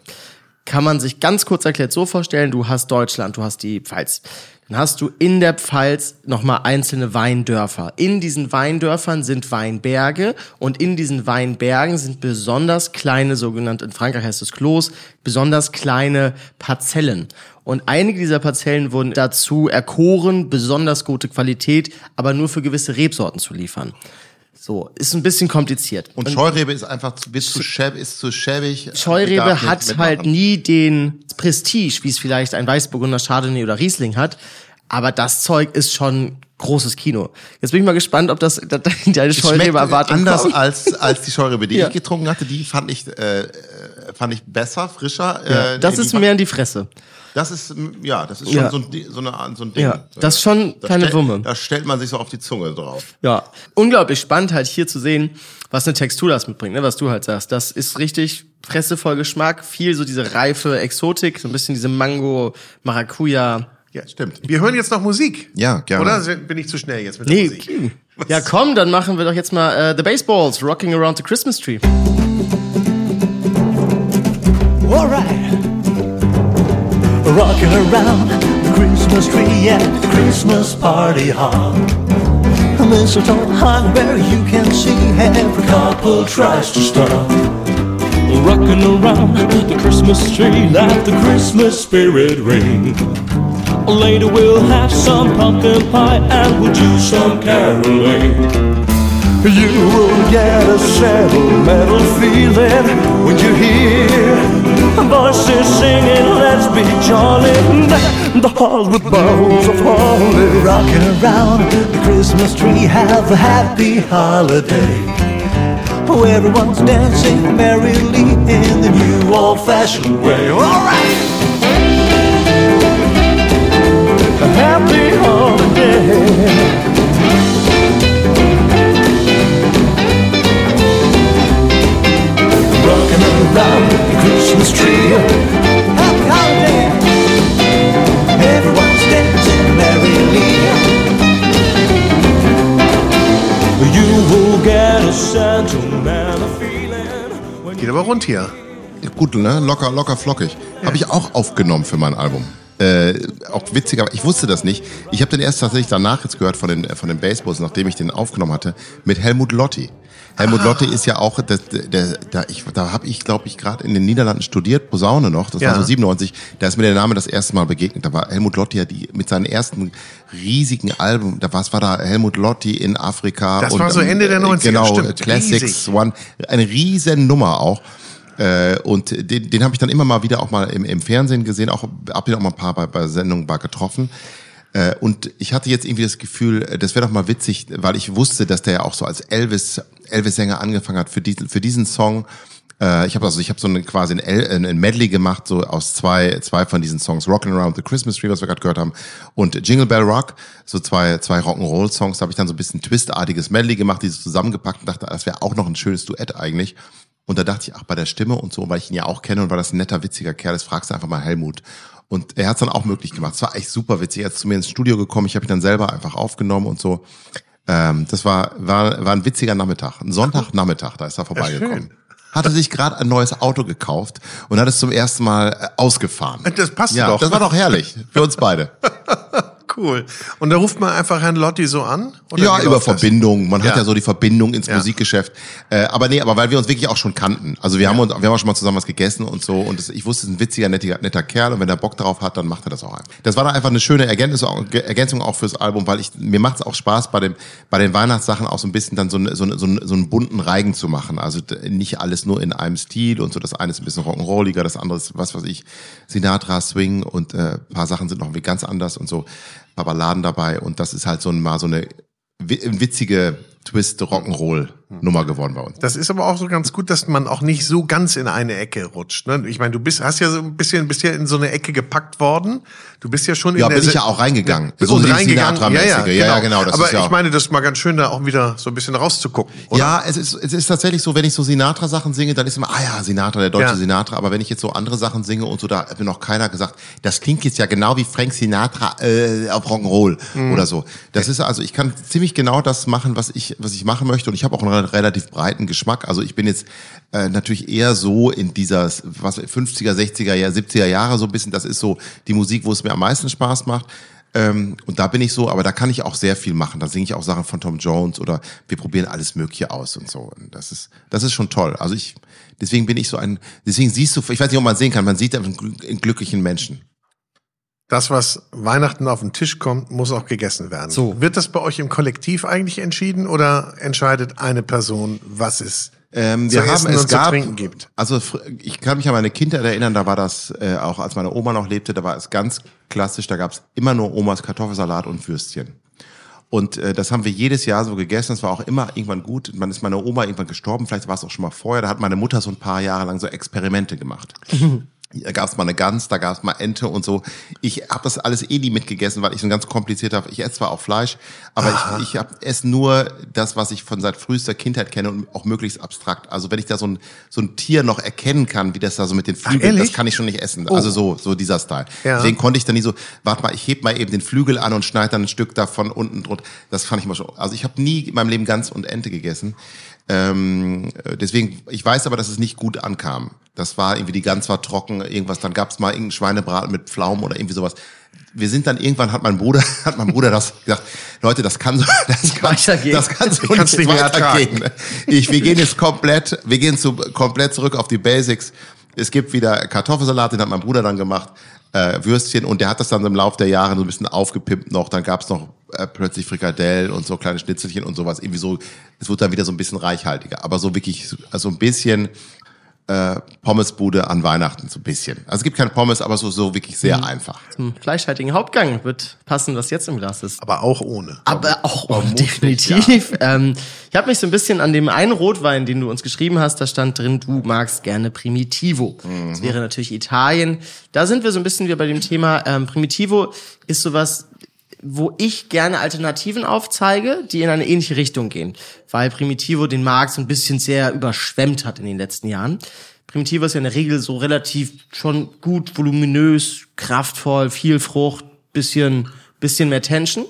Kann man sich ganz kurz erklärt so vorstellen, du hast Deutschland, du hast die Pfalz. Dann hast du in der Pfalz nochmal einzelne Weindörfer. In diesen Weindörfern sind Weinberge und in diesen Weinbergen sind besonders kleine, sogenannte, in Frankreich heißt es Klos, besonders kleine Parzellen. Und einige dieser Parzellen wurden dazu erkoren, besonders gute Qualität, aber nur für gewisse Rebsorten zu liefern. So, ist ein bisschen kompliziert. Und Scheurebe ist einfach zu, bis zu schäb, ist zu schäbig. Scheurebe darf nicht hat halt nie den Prestige, wie es vielleicht ein Weißburgunder Chardonnay oder Riesling hat. Aber das Zeug ist schon großes Kino. Jetzt bin ich mal gespannt, ob das <laughs> deine Es schmeckt Scheurebe-Erwartung anders kommt. als, als die Scheurebe, die <laughs> Ja. ich getrunken hatte. Die fand ich, äh, äh, fand ich besser, frischer. Ja, äh, das ist mehr in die Fresse. Das ist, ja, das ist schon Ja. so, ein, so, eine, so ein Ding. Ja, das ist schon Da keine stellt- Wumme. Da stellt man sich so auf die Zunge drauf. Ja, unglaublich spannend halt hier zu sehen, was eine Textur das mitbringt, ne? was du halt sagst. Das ist richtig pressevoll Geschmack, viel so diese reife Exotik, so ein bisschen diese Mango, Maracuja. Ja, stimmt. Wir hören jetzt noch Musik. Ja, gerne. Oder bin ich zu schnell jetzt mit Nee, der Musik? ja komm, dann machen wir doch jetzt mal äh, The Baseballs, Rocking Around the Christmas Tree. Alright. Rocking around the Christmas tree at the Christmas party hop. A mistletoe hung where you can see every couple tries to stop. Rocking around the Christmas tree, let the Christmas spirit ring. Later we'll have some pumpkin pie and we'll do some caroling. You will get a sentimental feeling when you hear voices singing, let's be jolly. The halls with boughs of holly. Rocking around the Christmas tree, have a happy holiday. Oh, everyone's dancing merrily in the new old-fashioned way. All right. A happy holiday. Christmas tree. Happy holiday. Everyone's dancing merrily. You will get a sentimental feeling. when Geht aber rund hier. Gut, ne? Locker, locker, flockig. Habe ich auch aufgenommen für mein Album. Äh, auch witziger, ich wusste das nicht. Ich habe den erst tatsächlich danach jetzt gehört von den, von den Baseballs, nachdem ich den aufgenommen hatte, mit Helmut Lotti. Helmut Lotti ist ja auch, das, der, der, ich, da habe ich, glaube ich, gerade in den Niederlanden studiert, Posaune noch, das Ja. war so 97, da ist mir der Name das erste Mal begegnet. Da war Helmut Lotti ja die, mit seinen ersten riesigen Alben, da was war da Helmut Lotti in Afrika. Das und, war so Ende der 90er, Genau, stimmt. Classics Riesig. One, eine riesen Nummer auch. Äh, und den, den habe ich dann immer mal wieder auch mal im, im Fernsehen gesehen, auch hab ihn auch mal ein paar bei, bei Sendungen mal getroffen. Äh, und ich hatte jetzt irgendwie das Gefühl, äh, das wäre doch mal witzig, weil ich wusste, dass der ja auch so als Elvis Elvis-Sänger angefangen hat für diesen für diesen Song. Äh, ich habe also ich habe so eine, quasi ein, El- ein Medley gemacht so aus zwei zwei von diesen Songs, Rockin' Around the Christmas Tree, was wir gerade gehört haben, und Jingle Bell Rock, so zwei zwei Rock'n'Roll Songs. Da habe ich dann so ein bisschen Twistartiges Medley gemacht, dieses zusammengepackt und dachte, das wäre auch noch ein schönes Duett eigentlich. Und da dachte ich, ach, bei der Stimme und so, weil ich ihn ja auch kenne und weil das ein netter, witziger Kerl ist, fragst du einfach mal Helmut. Und er hat es dann auch möglich gemacht. Es war echt super witzig. Er ist zu mir ins Studio gekommen, ich habe ihn dann selber einfach aufgenommen und so. Ähm, das war, war, war ein witziger Nachmittag. Ein Sonntagnachmittag, da ist er vorbeigekommen. Hatte sich gerade ein neues Auto gekauft und hat es zum ersten Mal äh, ausgefahren. Das passt ja, doch. Das war doch herrlich. Für uns beide. <laughs> Cool. Und da ruft man einfach Herrn Lotti so an? Ja, über? Verbindung. Man Ja. hat ja so die Verbindung ins Ja. Musikgeschäft. Äh, aber nee, aber weil wir uns wirklich auch schon kannten. Also wir haben uns, wir haben auch schon mal zusammen was gegessen und so. Und das, ich wusste, es ist ein witziger, netter, netter Kerl. Und wenn er Bock drauf hat, dann macht er das auch einfach. Das war dann einfach eine schöne Ergänzung, auch- fürs Album, weil ich, mir macht es auch Spaß, bei dem, bei den Weihnachtssachen auch so ein bisschen dann so, so, so, einen- so einen bunten Reigen zu machen. Also nicht alles nur in einem Stil und so. Das eine ist ein bisschen Rock'n'Rolliger, das andere ist, was weiß ich, Sinatra, Swing und äh, ein paar Sachen sind noch irgendwie ganz anders und so. Ein paar Balladen dabei. Und das ist halt so ein, mal so eine wi- witzige Twist-Rock'n'Roll-Nummer geworden bei uns. Das ist aber auch so ganz gut, dass man auch nicht so ganz in eine Ecke rutscht. Ne? Ich meine, du bist, hast ja so ein bisschen, bist ja in so eine Ecke gepackt worden. Du bist ja schon Ja, in der bin ich ja auch reingegangen. Ja, So und reingegangen. Ja, ja, Sinatra-mäßige. Ja, ja, genau, das aber ist ja ich meine, das ist mal ganz schön, da auch wieder so ein bisschen rauszugucken. Oder? Ja, es ist, es ist tatsächlich so, wenn ich so Sinatra-Sachen singe, dann ist immer, ah ja, Sinatra, der deutsche Ja. Sinatra. Aber wenn ich jetzt so andere Sachen singe und so, da hat mir noch keiner gesagt, das klingt jetzt ja genau wie Frank Sinatra äh, auf Rock'n'Roll Mhm. oder so. Das ist also, ich kann ziemlich genau das machen, was ich, was ich machen möchte. Und ich habe auch einen re- relativ breiten Geschmack. Also ich bin jetzt äh, natürlich eher so in dieser was 50er, 60er, ja, 70er Jahre so ein bisschen. Das ist so die Musik, wo es mir am meisten Spaß macht. Ähm, und da bin ich so, aber da kann ich auch sehr viel machen. Da singe ich auch Sachen von Tom Jones oder wir probieren alles Mögliche aus und so. Und das ist, das ist schon toll. Also ich, deswegen bin ich so ein, deswegen siehst du, ich weiß nicht, ob man sehen kann, man sieht einen einen glücklichen Menschen. Das, was Weihnachten auf den Tisch kommt, muss auch gegessen werden. So. Wird das bei euch im Kollektiv eigentlich entschieden oder entscheidet eine Person, was es Ähm, zu wir haben es gab, zu trinken gibt? Also ich kann mich an meine Kindheit erinnern, da war das äh, auch, als meine Oma noch lebte, da war es ganz klassisch, da gab es immer nur Omas Kartoffelsalat und Würstchen. Und äh, das haben wir jedes Jahr so gegessen. Es war auch immer irgendwann gut. Dann ist meine Oma irgendwann gestorben. Vielleicht war es auch schon mal vorher. Da hat meine Mutter so ein paar Jahre lang so Experimente gemacht. <laughs> Da gab es mal eine Gans, da gab es mal Ente und so. Ich habe das alles eh nie mitgegessen, weil ich so ein ganz komplizierter, ich esse zwar auch Fleisch, aber ich, ich hab, esse nur das, was ich von seit frühester Kindheit kenne und auch möglichst abstrakt. Also wenn ich da so ein, so ein Tier noch erkennen kann, wie das da so mit den Flügeln, ehrlich? das kann ich schon nicht essen. Also so, so dieser Style. Ja. Deswegen konnte ich dann nie so, warte mal, ich heb mal eben den Flügel an und schneide dann ein Stück davon unten drunter. Das fand ich mal schon. Also ich habe nie in meinem Leben Gans und Ente gegessen. Ähm, äh, deswegen, ich weiß aber, dass es nicht gut ankam. Das war irgendwie, die Gans war trocken, irgendwas, dann gab's mal irgendeinen Schweinebraten mit Pflaumen oder irgendwie sowas. Wir sind dann irgendwann, hat mein Bruder, <laughs> hat mein Bruder das gesagt, Leute, das kann so, <laughs> das kann, Weitergehen. das kann so Ich nicht mehr weitergehen. Ich, wir gehen jetzt komplett, wir gehen zu, komplett zurück auf die Basics. Es gibt wieder Kartoffelsalat, den hat mein Bruder dann gemacht. äh, Würstchen und der hat das dann im Laufe der Jahre so ein bisschen aufgepimpt noch. Dann gab's noch äh, plötzlich Frikadellen und so kleine Schnitzelchen und sowas. Irgendwie so, es wurde dann wieder so ein bisschen reichhaltiger. Aber so wirklich, also ein bisschen äh, Pommesbude an Weihnachten, so ein bisschen. Also es gibt keine Pommes, aber so, so wirklich sehr Mhm. einfach. Zum fleischhaltigen Hauptgang wird passen, was jetzt im Glas ist. Aber auch ohne. Aber auch oh, vermutlich, definitiv. Ähm, ich habe mich so ein bisschen an dem einen Rotwein, den du uns geschrieben hast, da stand drin, du magst gerne Primitivo. Das wäre natürlich Italien. Da sind wir so ein bisschen wie bei dem Thema. Ähm, Primitivo ist sowas, wo ich gerne Alternativen aufzeige, die in eine ähnliche Richtung gehen. Weil Primitivo den Markt so ein bisschen sehr überschwemmt hat in den letzten Jahren. Primitivo ist ja in der Regel so relativ schon gut, voluminös, kraftvoll, viel Frucht, bisschen, bisschen mehr Tension.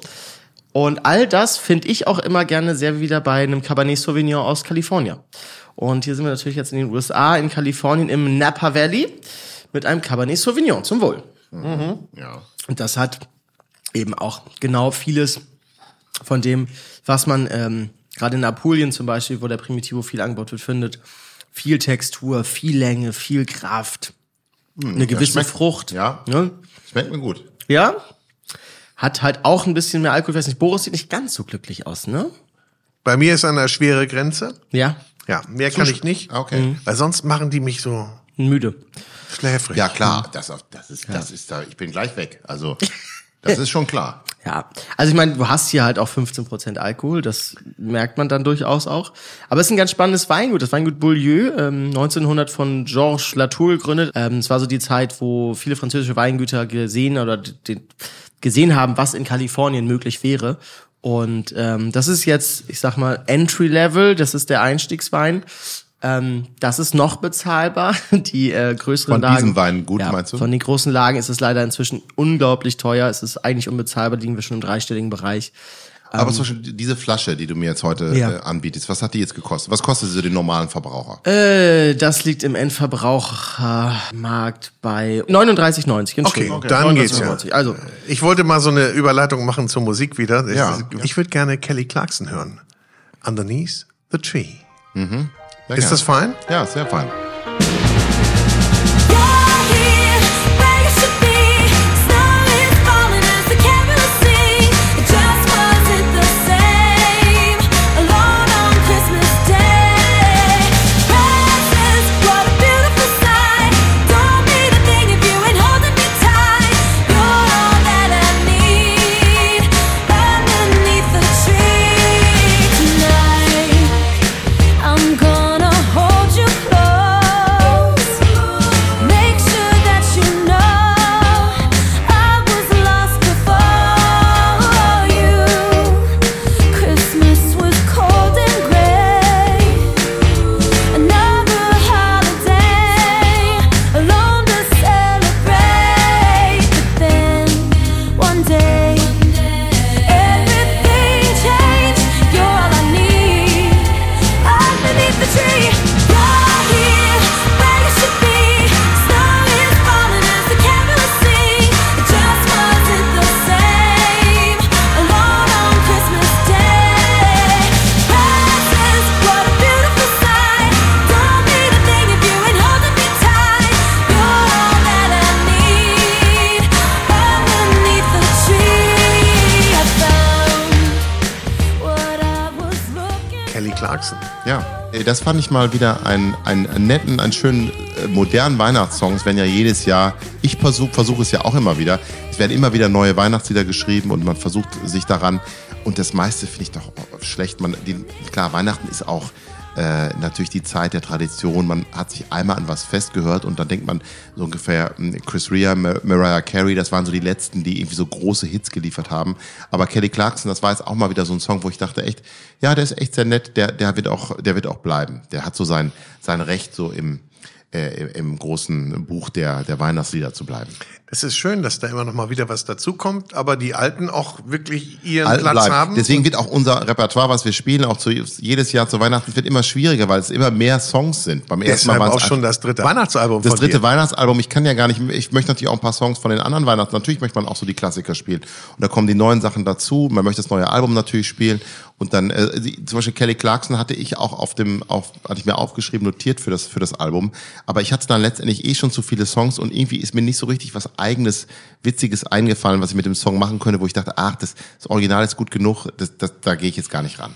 Und all das finde ich auch immer gerne sehr wieder bei einem Cabernet Sauvignon aus Kalifornien. Und hier sind wir natürlich jetzt in den USA, in Kalifornien im Napa Valley mit einem Cabernet Sauvignon zum Wohl. Ja. Und das hat eben auch genau vieles von dem, was man ähm, gerade in Apulien zum Beispiel, wo der Primitivo viel angebaut wird, findet. Viel Textur, viel Länge, viel Kraft, eine gewisse schmeckt- Frucht. Ja. Ne? Schmeckt mir gut. Ja. Hat halt auch ein bisschen mehr Alkohol. Ich weiß nicht, Boris sieht nicht ganz so glücklich aus, ne? Bei mir ist eine schwere Grenze. Ja. Ja, mehr kann ich nicht. Okay. Weil sonst machen die mich so Müde. schläfrig. Ja, klar, das, das ist, das ist da, ich bin gleich weg. Also, <laughs> das ist schon klar. Ja, also ich meine, du hast hier halt auch 15% Alkohol, das merkt man dann durchaus auch. Aber es ist ein ganz spannendes Weingut, das Weingut Beaulieu, ähm, 1900 von Georges Latour gegründet. Ähm, es war so die Zeit, wo viele französische Weingüter gesehen oder gesehen haben, was in Kalifornien möglich wäre. Und ähm, das ist jetzt, ich sag mal, Entry Level, das ist der Einstiegswein. Ähm, das ist noch bezahlbar. <laughs> Die äh, größeren Von Lagen. diesem Weingut, ja, meinst du? Von den großen Lagen ist es leider inzwischen unglaublich teuer. Es ist eigentlich unbezahlbar, liegen wir schon im dreistelligen Bereich. Aber zum Beispiel diese Flasche, die du mir jetzt heute Ähm. Ja. äh, anbietest, was hat die jetzt gekostet? Was kostet sie den normalen Verbraucher? Äh, das liegt im Endverbrauchermarkt bei 39,90. Okay, Entschuldigung. dann geht's ja. 39,90. Also, Ich wollte mal so eine Überleitung machen zur Musik wieder. Ich, Ja. ich würde gerne Kelly Clarkson hören. Underneath the Tree. Sehr Ist gern. das fein? Ja, sehr fein. I'm das fand ich mal wieder einen, einen netten, einen schönen, äh, modernen Weihnachtssong. Es werden ja jedes Jahr, ich versuche versuch es ja auch immer wieder, es werden immer wieder neue Weihnachtslieder geschrieben und man versucht sich daran. Und das meiste finde ich doch schlecht. Man, die, klar, Weihnachten ist auch äh, natürlich die Zeit der Tradition. Man hat sich einmal an was festgehört und dann denkt man so ungefähr mh, Chris Rea, Mar Mariah Carey, das waren so die letzten, die irgendwie so große Hits geliefert haben. Aber Kelly Clarkson, das war jetzt auch mal wieder so ein Song, wo ich dachte echt, ja, der ist echt sehr nett, der, der wird auch, der wird auch bleiben. Der hat so sein, sein Recht so im, äh, im großen Buch der, der Weihnachtslieder zu bleiben. Es ist schön, dass da immer noch mal wieder was dazukommt, aber die Alten auch wirklich ihren Alten Platz bleiben. haben. Deswegen wird auch unser Repertoire, was wir spielen, auch zu, jedes Jahr zu Weihnachten, wird immer schwieriger, weil es immer mehr Songs sind. Beim ersten Mal Deshalb waren es auch schon das dritte Weihnachtsalbum Das dritte dir. Weihnachtsalbum, ich kann ja gar nicht, ich möchte natürlich auch ein paar Songs von den anderen Weihnachten, natürlich möchte man auch so die Klassiker spielen. Und da kommen die neuen Sachen dazu, man möchte das neue Album natürlich spielen. Und dann, äh, zum Beispiel Kelly Clarkson hatte ich auch auf dem, auf, hatte ich mir aufgeschrieben, notiert für das, für das Album. Aber ich hatte dann letztendlich eh schon zu viele Songs und irgendwie ist mir nicht so richtig was eigenes Witziges eingefallen, was ich mit dem Song machen könnte, wo ich dachte, ach, das, das Original ist gut genug, das, das, da gehe ich jetzt gar nicht ran.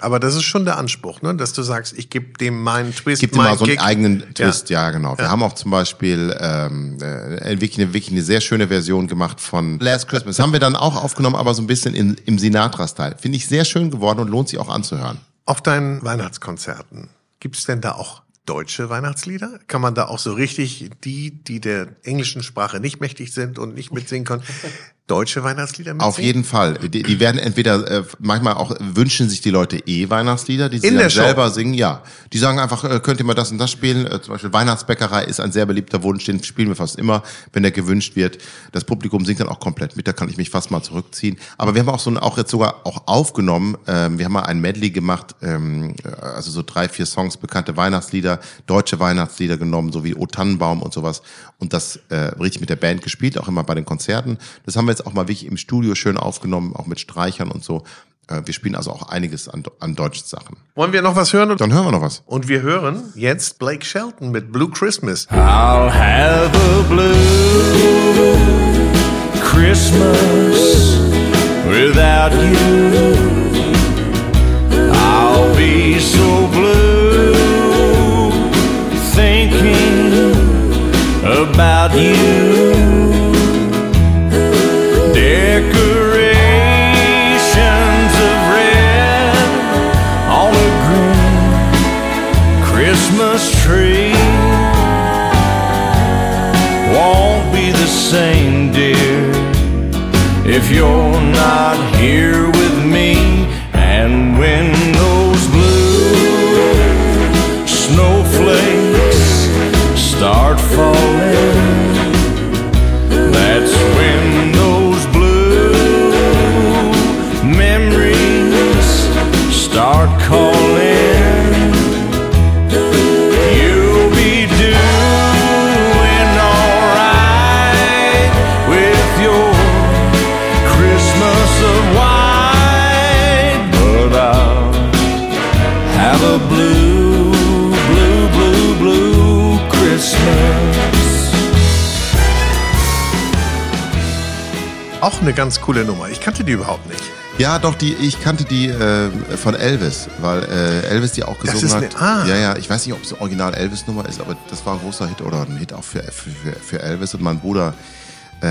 Aber das ist schon der Anspruch, ne? dass du sagst, ich gebe dem meinen Twist, gibt immer meinen so einen Kick. eigenen Twist, ja, genau. Wir Ja. haben auch zum Beispiel ähm, äh, wirklich, eine, wirklich eine sehr schöne Version gemacht von Last Christmas. Haben wir dann auch aufgenommen, aber so ein bisschen in, im Sinatra-Style. Finde ich sehr schön geworden und lohnt sich auch anzuhören. Auf deinen Weihnachtskonzerten, gibt es denn da auch deutsche Weihnachtslieder? Kann man da auch so richtig die, die der englischen Sprache nicht mächtig sind und nicht mitsingen können, deutsche Weihnachtslieder mitsingen? Auf jeden Fall. Die, die werden entweder, äh, manchmal auch wünschen sich die Leute eh Weihnachtslieder, die sie dann der Show? selber singen. Ja, die sagen einfach, äh, könnt ihr mal das und das spielen. Äh, zum Beispiel Weihnachtsbäckerei ist ein sehr beliebter Wunsch, den spielen wir fast immer, wenn der gewünscht wird. Das Publikum singt dann auch komplett mit, da kann ich mich fast mal zurückziehen. Aber wir haben auch so ein, auch jetzt sogar auch aufgenommen. Ähm, wir haben mal ein Medley gemacht, ähm, äh, also so drei, vier Songs, bekannte Weihnachtslieder, deutsche Weihnachtslieder genommen, so wie O Tannenbaum und sowas. Und das äh, richtig mit der Band gespielt, auch immer bei den Konzerten. Das haben wir jetzt auch mal wirklich im Studio schön aufgenommen, auch mit Streichern und so. Äh, wir spielen also auch einiges an, an deutschen Sachen. Wollen wir noch was hören? Dann hören wir noch was. Und wir hören jetzt Blake Shelton mit Blue Christmas. I'll have a blue Christmas without you. I'll be so blue thinking about you. If you're not a blue, blue, blue, blue Christmas. Auch eine ganz coole Nummer. Ich kannte die überhaupt nicht. Ja, doch, die, ich kannte die äh, von Elvis, weil äh, Elvis die auch Das gesungen ist hat. eine- ah. Ja, ja, ich weiß nicht, ob es eine Original Elvis-Nummer ist, aber das war ein großer Hit oder ein Hit auch für, für, für- für Elvis. Und mein Bruder äh,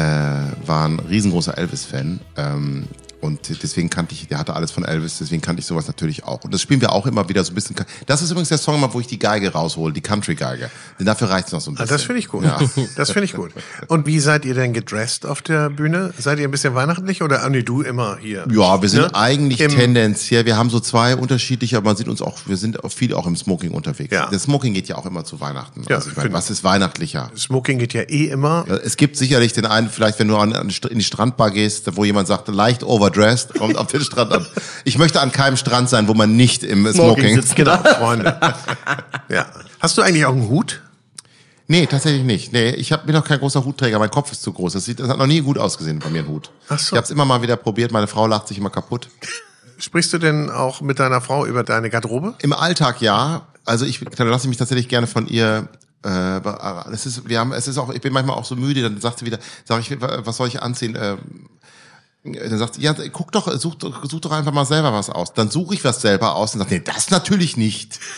war ein riesengroßer Elvis-Fan. Ähm, und deswegen kannte ich, der hatte alles von Elvis, deswegen kannte ich sowas natürlich auch. Und das spielen wir auch immer wieder so ein bisschen. Das ist übrigens der Song, immer, wo ich die Geige raushole, die Country-Geige. Denn dafür reicht's noch so ein Ah, bisschen. das finde ich gut. Ja. <laughs> Das finde ich gut. Und wie seid ihr denn gedresst auf der Bühne? Seid ihr ein bisschen weihnachtlich oder ah, nee, du immer hier? Ja, wir sind Ne? eigentlich Im- tendenziell, wir haben so zwei unterschiedliche, aber man sieht uns auch, wir sind viel auch im Smoking unterwegs. Ja. Das Smoking geht ja auch immer zu Weihnachten. Ja, also ich genau. was ist weihnachtlicher? Smoking geht ja eh immer. Es gibt sicherlich den einen, vielleicht wenn du an, an, in die Strandbar gehst, wo jemand sagt, leicht overdressed, kommt auf den Strand an. Ich möchte an keinem Strand sein, wo man nicht im Smoking, sitzt, <laughs> genau. <laughs> Freunde. ja. Hast du eigentlich auch einen Hut? Nee, tatsächlich nicht. Nee, ich hab, bin noch kein großer Hutträger, mein Kopf ist zu groß. Das, sieht, das hat noch nie gut ausgesehen bei mir, ein Hut. Ach so. Ich habe es immer mal wieder probiert, meine Frau lacht sich immer kaputt. Sprichst du denn auch mit deiner Frau über deine Garderobe? Im Alltag ja. Also ich dann lasse ich mich tatsächlich gerne von ihr. Äh, es ist, wir haben, es ist auch, ich bin manchmal auch so müde. Dann sagt sie wieder, sag ich, was soll ich anziehen? Ähm, dann sagt sie, ja, guck doch, such, doch- such doch einfach mal selber was aus. Dann suche ich was selber aus und sage, nee, das natürlich nicht. <laughs>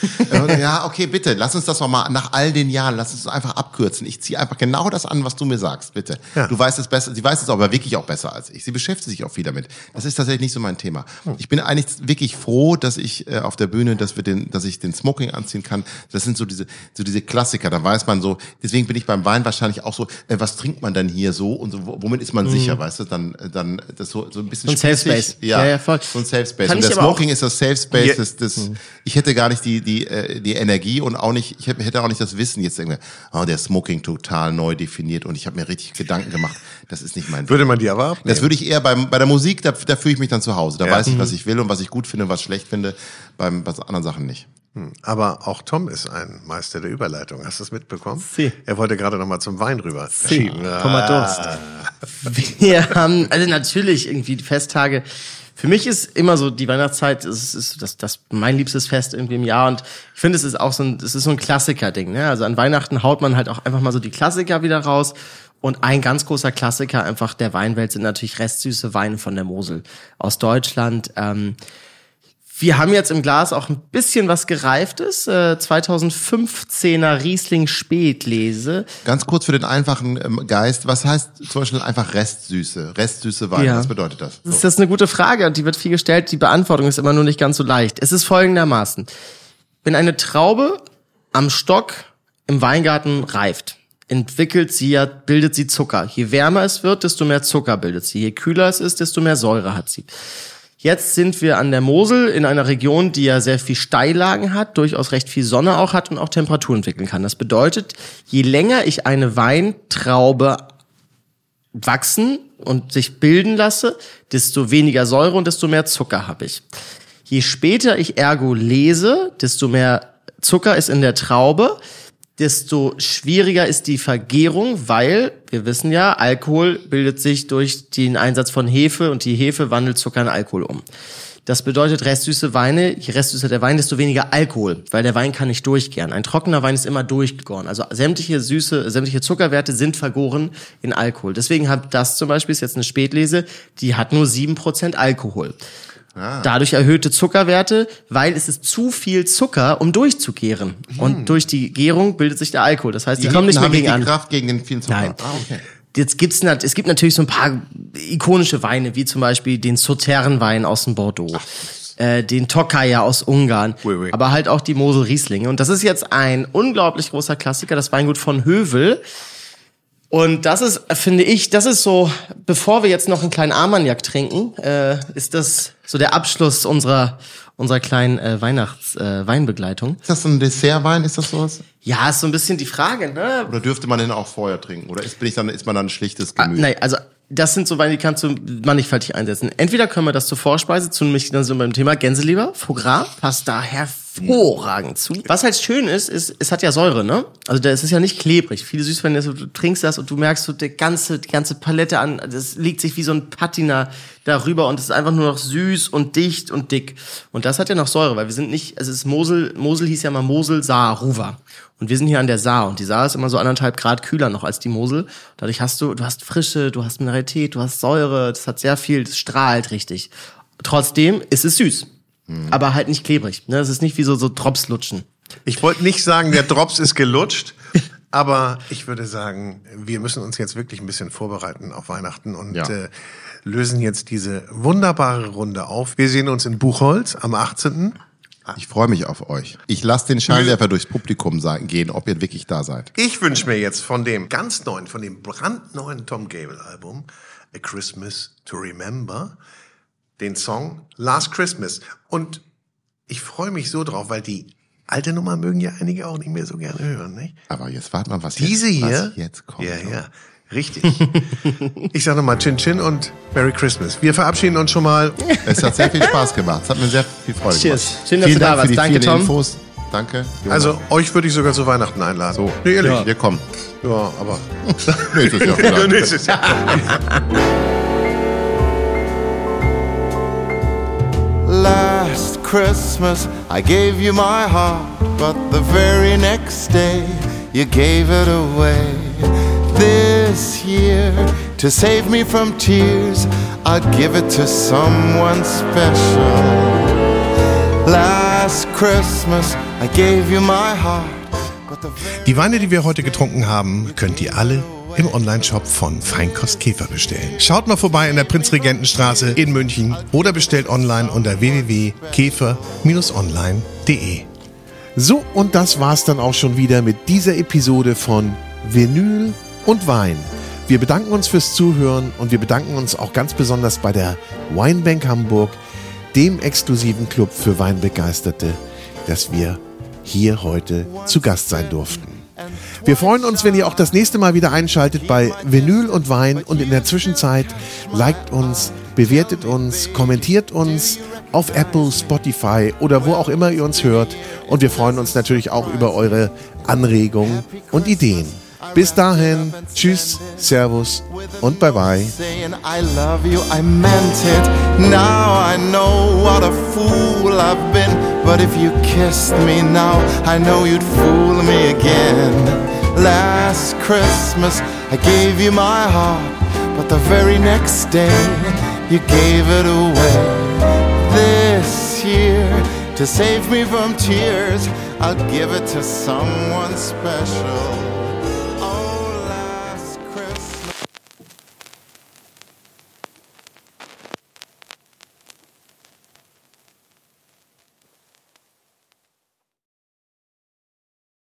Ja, okay, bitte, lass uns das noch mal nach all den Jahren, lass uns das einfach abkürzen. Ich ziehe einfach genau das an, was du mir sagst, bitte. Ja. Du weißt es besser, sie weiß es aber wirklich auch besser als ich. Sie beschäftigt sich auch viel damit. Das ist tatsächlich nicht so mein Thema. Ich bin eigentlich wirklich froh, dass ich äh, auf der Bühne, dass wir den, dass ich den Smoking anziehen kann. Das sind so diese, so diese Klassiker. Da weiß man so. Deswegen bin ich beim Wein wahrscheinlich auch so. Äh, was trinkt man dann hier so und so, wo- womit ist man sicher, weißt du? Dann, dann das so so ein bisschen So ein Safe. Space. Ja, Ja, ja, voll. So ein Safe Space. Kann und der Smoking ist das Safe Space. Ja. Das, das, Ich hätte gar nicht die die äh, die Energie und auch nicht. Ich hätte auch nicht das Wissen jetzt irgendwie. Oh, der Smoking total neu definiert und ich habe mir richtig Gedanken gemacht. Das ist nicht mein Würde man die aber abnehmen? das würde ich eher beim, bei der Musik, da, da fühle ich mich dann zu Hause. Da Ja. weiß ich, was ich will und was ich gut finde und was schlecht finde. Beim, bei anderen Sachen nicht. Aber auch Tom ist ein Meister der Überleitung. Hast du es mitbekommen? Si. Er wollte gerade noch mal zum Wein rüber Si. schieben. Thomas Durst. Wir haben, also natürlich irgendwie die Festtage. Für mich ist immer so die Weihnachtszeit, es ist das, das mein liebstes Fest irgendwie im Jahr und ich finde, es ist auch so ein, es ist so ein Klassiker-Ding. Ne? Also an Weihnachten haut man halt auch einfach mal so die Klassiker wieder raus Und ein ganz großer Klassiker einfach der Weinwelt sind natürlich restsüße Weine von der Mosel aus Deutschland. Ähm, wir haben jetzt im Glas auch ein bisschen was Gereiftes. Äh, 2015er Riesling Spätlese. Ganz kurz für den einfachen ähm, Geist, was heißt zum Beispiel einfach Restsüße? Restsüße Wein, Ja. was bedeutet das? Das ist das ist eine gute Frage und die wird viel gestellt. Die Beantwortung ist immer nur nicht ganz so leicht. Es ist folgendermaßen. Wenn eine Traube am Stock im Weingarten reift, entwickelt sie ja, bildet sie Zucker. Je wärmer es wird, desto mehr Zucker bildet sie. Je kühler es ist, desto mehr Säure hat sie. Jetzt sind wir an der Mosel in einer Region, die ja sehr viel Steillagen hat, durchaus recht viel Sonne auch hat und auch Temperatur entwickeln kann. Das bedeutet, je länger ich eine Weintraube wachsen und sich bilden lasse, desto weniger Säure und desto mehr Zucker habe ich. Je später ich ergo lese, desto mehr Zucker ist in der Traube, desto schwieriger ist die Vergärung, weil wir wissen ja, Alkohol bildet sich durch den Einsatz von Hefe und die Hefe wandelt Zucker in Alkohol um. Das bedeutet restsüße Weine, je restsüßer der Wein, desto weniger Alkohol, weil der Wein kann nicht durchgären. Ein trockener Wein ist immer durchgegoren. Also sämtliche Süße, sämtliche Zuckerwerte sind vergoren in Alkohol. Deswegen hat das zum Beispiel ist jetzt eine Spätlese, die hat nur 7% Alkohol. Dadurch erhöhte Zuckerwerte, weil es ist zu viel Zucker, um durchzugären. Und durch die Gärung bildet sich der Alkohol. Das heißt, die, kommen nicht mehr gegen die an. Kraft gegen den vielen Zucker. Nein. Ah, okay. Jetzt gibt's es gibt natürlich so ein paar ikonische Weine, wie zum Beispiel den Sautern-Wein aus dem Bordeaux, äh, den Tokaja aus Ungarn, Oui, oui. aber halt auch die Mosel Rieslinge. Und das ist jetzt ein unglaublich großer Klassiker, das Weingut von Hövel. Und das ist, finde ich, das ist so, bevor wir jetzt noch einen kleinen Armagnac trinken, äh, ist das so der Abschluss unserer unserer kleinen äh, Weihnachts äh. Ist das so ein Dessertwein? Ist das sowas? Ja, ist so ein bisschen die Frage, ne? Oder dürfte man den auch vorher trinken? Oder ist, bin ich dann, ist man dann ein schlichtes Ah, Gemüse? nein, also das sind so Weine, die kannst du mannigfaltig einsetzen. Entweder können wir das zur Vorspeise, zu nämlich dann so beim Thema Gänseleber, Foie passt da hervorragend zu. Was halt schön ist, ist, es hat ja Säure, ne? Also da ist es ja nicht klebrig. Viele Süßweine, du trinkst das und du merkst so die ganze, die ganze Palette an, das liegt sich wie so ein Patina darüber und es ist einfach nur noch süß und dicht und dick. Und das hat ja noch Säure, weil wir sind nicht, also es ist Mosel, Mosel hieß ja mal Mosel, Saar, Ruwer. Und wir sind hier an der Saar und die Saar ist immer so anderthalb Grad kühler noch als die Mosel. Dadurch hast du, du hast Frische, du hast Mineralität, du hast Säure, das hat sehr viel, das strahlt richtig. Trotzdem ist es süß. Aber halt nicht klebrig. Ne? Es ist nicht wie so, so Dropslutschen. Ich wollte nicht sagen, der Drops ist gelutscht, <laughs> aber ich würde sagen, wir müssen uns jetzt wirklich ein bisschen vorbereiten auf Weihnachten und Ja. äh, lösen jetzt diese wunderbare Runde auf. Wir sehen uns in Buchholz am 18. Ich freue mich auf euch. Ich lasse den Scheinwerfer durchs Publikum sein, gehen, ob ihr wirklich da seid. Ich wünsche mir jetzt von dem ganz neuen, von dem brandneuen Tom Gable Album A Christmas to Remember den Song Last Christmas. Und ich freue mich so drauf, weil die alte Nummer mögen ja einige auch nicht mehr so gerne hören, nicht? Aber jetzt warten wir, was Diese jetzt, hier, was jetzt kommt. ja, ja, richtig. ich sage nochmal Chin Chin und Merry Christmas. Wir verabschieden uns schon mal. Es hat sehr viel Spaß gemacht. Es hat mir sehr viel Freude Cheers. gemacht. Schön, dass Vielen du da Dank für warst. die Danke, vielen Tom. Infos. Danke. Jonas. Also euch würde ich sogar zu Weihnachten einladen. so. Nee, ehrlich. Wir kommen. Ja, aber <laughs> Nächstes Jahr <laughs> vielleicht. nächstes Jahr. Last Christmas I gave you my heart, but the very next day you gave it away. This year, to save me from tears, I'd give it to someone special. Last Christmas I gave you my heart, Die Weine, die wir heute getrunken haben, könnt ihr alle im Onlineshop von Feinkost Käfer bestellen. Schaut mal vorbei in der Prinzregentenstraße in München oder bestellt online unter www.käfer-online.de. So, und das war's dann auch schon wieder mit dieser Episode von Vinyl und Wein. Wir bedanken uns fürs Zuhören und wir bedanken uns auch ganz besonders bei der Weinbank Hamburg, dem exklusiven Club für Weinbegeisterte, dass wir hier heute zu Gast sein durften. Wir freuen uns, wenn ihr auch das nächste Mal wieder einschaltet bei Vinyl und Wein und in der Zwischenzeit liked uns, bewertet uns, kommentiert uns auf Apple, Spotify oder wo auch immer ihr uns hört und wir freuen uns natürlich auch über eure Anregungen und Ideen. Bis dahin, tschüss, Servus und bye bye. I love you, I meant it. Now I know what a fool I've been. But if you kissed me now, I know you'd fool me again. Last Christmas, I gave you my heart. But the very next day, you gave it away. This year, to save me from tears, I'll give it to someone special.